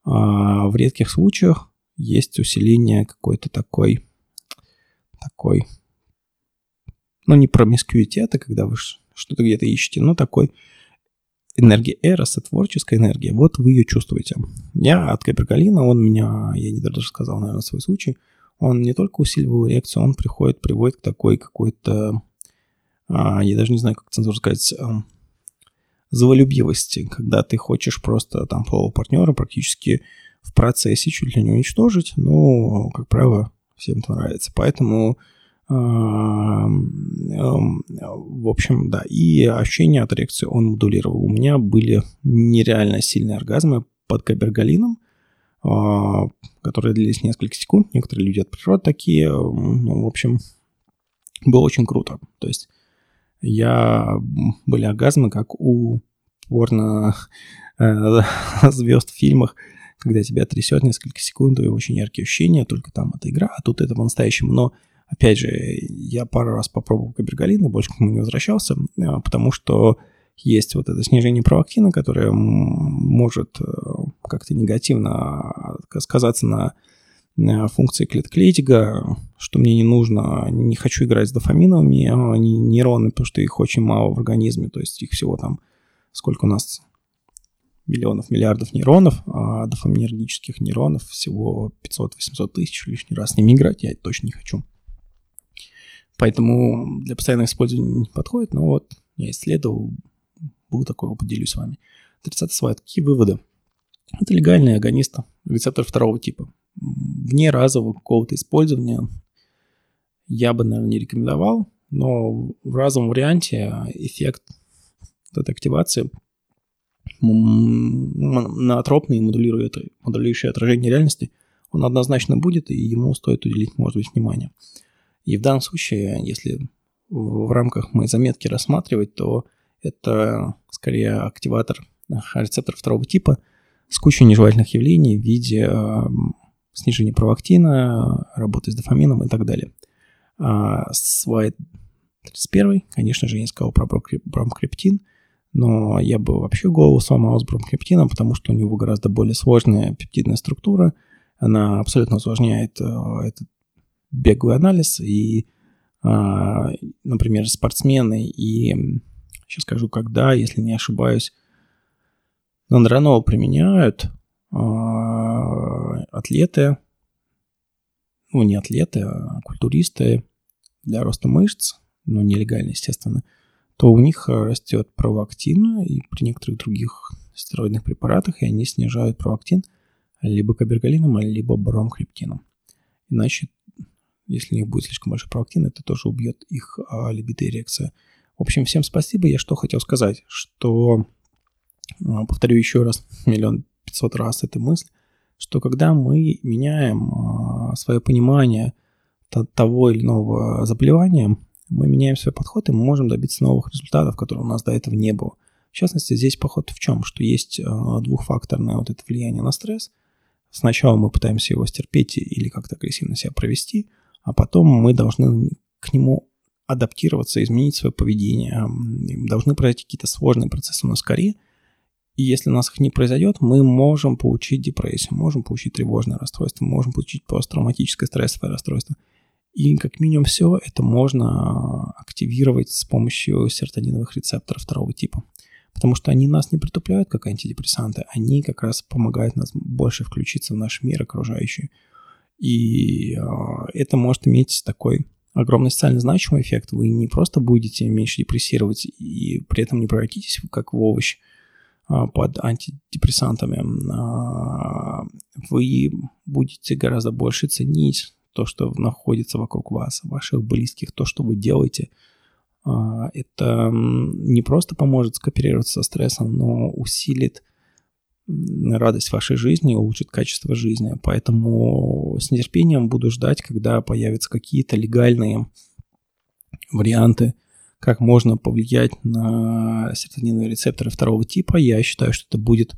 Speaker 1: А в редких случаях есть усиление какой-то такой, такой но не промискуитет, это когда вы что-то где-то ищете, но такой энергия Эроса, творческая энергия, вот вы ее чувствуете. Я от Капергалина, он меня, я не даже сказал, наверное, свой случай, он не только усиливал реакцию, он приходит, приводит к такой какой-то, а, я даже не знаю, как цензура сказать, а, заволюбивости, когда ты хочешь просто там полового партнера практически в процессе чуть ли не уничтожить, но, как правило, всем это нравится. Поэтому в общем, да. И ощущения от эрекции он модулировал. У меня были нереально сильные оргазмы под кабергалином, а, которые длились несколько секунд. Некоторые люди от природы такие. Ну, в общем, было очень круто. То есть я... Были оргазмы, как у порно э, звезд в фильмах, когда тебя трясет несколько секунд, и очень яркие ощущения, только там это игра, а тут это по-настоящему. Но Опять же, я пару раз попробовал кабергалин, больше к нему не возвращался, а, потому что есть вот это снижение провоктина, которое может э, как-то негативно сказаться на функции клетклетига, что мне не нужно, не хочу играть с дофаминовыми а, нейронами, потому что их очень мало в организме, то есть их всего там, сколько у нас миллионов, миллиардов нейронов, а дофаминергических нейронов всего 500-800 тысяч, лишний раз с ними играть я точно не хочу. Поэтому для постоянного использования не подходит, но вот я исследовал, был такой, поделюсь с вами. 30 слайд. Какие выводы? Это легальный агонист, рецептор второго типа. Вне разового какого-то использования я бы, наверное, не рекомендовал, но в разовом варианте эффект этой активации наотропный, модулирующий отражение реальности, он однозначно будет, и ему стоит уделить, может быть, внимание. И в данном случае, если в рамках моей заметки рассматривать, то это скорее активатор рецептор второго типа с кучей нежелательных явлений в виде снижения провоктина, работы с дофамином и так далее. А слайд 31, конечно же, я не сказал про бромкриптин, но я бы вообще голову сломал с бромкриптином, потому что у него гораздо более сложная пептидная структура, она абсолютно усложняет этот беговый анализ, и, а, например, спортсмены, и сейчас скажу, когда, если не ошибаюсь, Нандронол применяют атлеты, ну, не атлеты, а культуристы для роста мышц, но нелегально, естественно, то у них растет провоктин, и при некоторых других стероидных препаратах, и они снижают провоктин либо кабергалином, либо бромхрептином. Иначе если у них будет слишком большой провоктин, это тоже убьет их а, либидо эрекция. В общем, всем спасибо. Я что хотел сказать, что, а, повторю еще раз, миллион пятьсот раз эту мысль, что когда мы меняем а, свое понимание того или иного заболевания, мы меняем свой подход и мы можем добиться новых результатов, которые у нас до этого не было. В частности, здесь подход в чем? Что есть двухфакторное вот это влияние на стресс. Сначала мы пытаемся его стерпеть или как-то агрессивно себя провести, а потом мы должны к нему адаптироваться, изменить свое поведение. Должны произойти какие-то сложные процессы нас скорее. И если у нас их не произойдет, мы можем получить депрессию, можем получить тревожное расстройство, можем получить посттравматическое стрессовое расстройство. И как минимум все это можно активировать с помощью серотониновых рецепторов второго типа. Потому что они нас не притупляют, как антидепрессанты, они как раз помогают нас больше включиться в наш мир окружающий. И э, это может иметь такой огромный социально значимый эффект. Вы не просто будете меньше депрессировать и при этом не превратитесь как в овощ а, под антидепрессантами. А, вы будете гораздо больше ценить то, что находится вокруг вас, ваших близких, то, что вы делаете. А, это не просто поможет скооперироваться со стрессом, но усилит радость вашей жизни, улучшит качество жизни. Поэтому с нетерпением буду ждать, когда появятся какие-то легальные варианты, как можно повлиять на серотониновые рецепторы второго типа. Я считаю, что это будет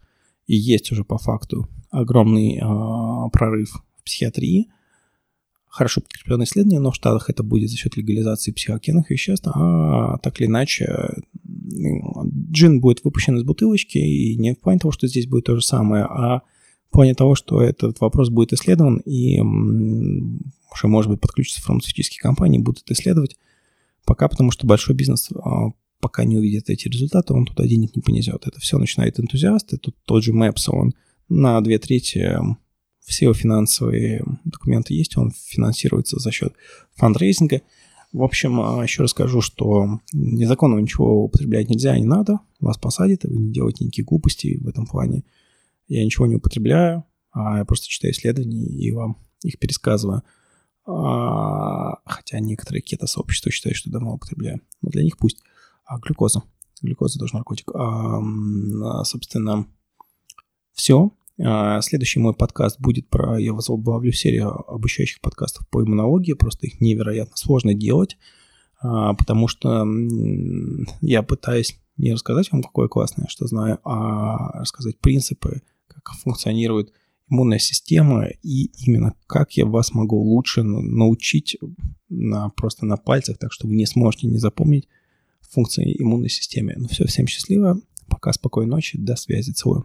Speaker 1: и есть уже по факту огромный э, прорыв в психиатрии. Хорошо подкрепленное исследование, но в Штатах это будет за счет легализации психоактивных веществ, а так или иначе джин будет выпущен из бутылочки, и не в плане того, что здесь будет то же самое, а в плане того, что этот вопрос будет исследован, и уже, может быть, подключатся фармацевтические компании, будут исследовать, пока потому что большой бизнес а, пока не увидит эти результаты, он туда денег не понесет. Это все начинает энтузиасты, тут тот же Maps, он на две трети все его финансовые документы есть, он финансируется за счет фандрейзинга – в общем, а, еще расскажу, что незаконно ничего употреблять нельзя, не надо. Вас посадят, и вы не делаете никаких глупостей в этом плане. Я ничего не употребляю, а я просто читаю исследования и вам их пересказываю. А, хотя некоторые кето-сообщества считают, что давно употребляю. Но для них пусть. А глюкоза. Глюкоза тоже наркотик. А, собственно, все. А, следующий мой подкаст будет про... Я возглавлю серию обучающих подкастов по иммунологии. Просто их невероятно сложно делать, а, потому что я пытаюсь не рассказать вам, какое классное, что знаю, а рассказать принципы, как функционирует иммунная система и именно как я вас могу лучше научить на, просто на пальцах, так что вы не сможете не запомнить функции иммунной системы. Ну все, всем счастливо, пока, спокойной ночи, до связи, целую.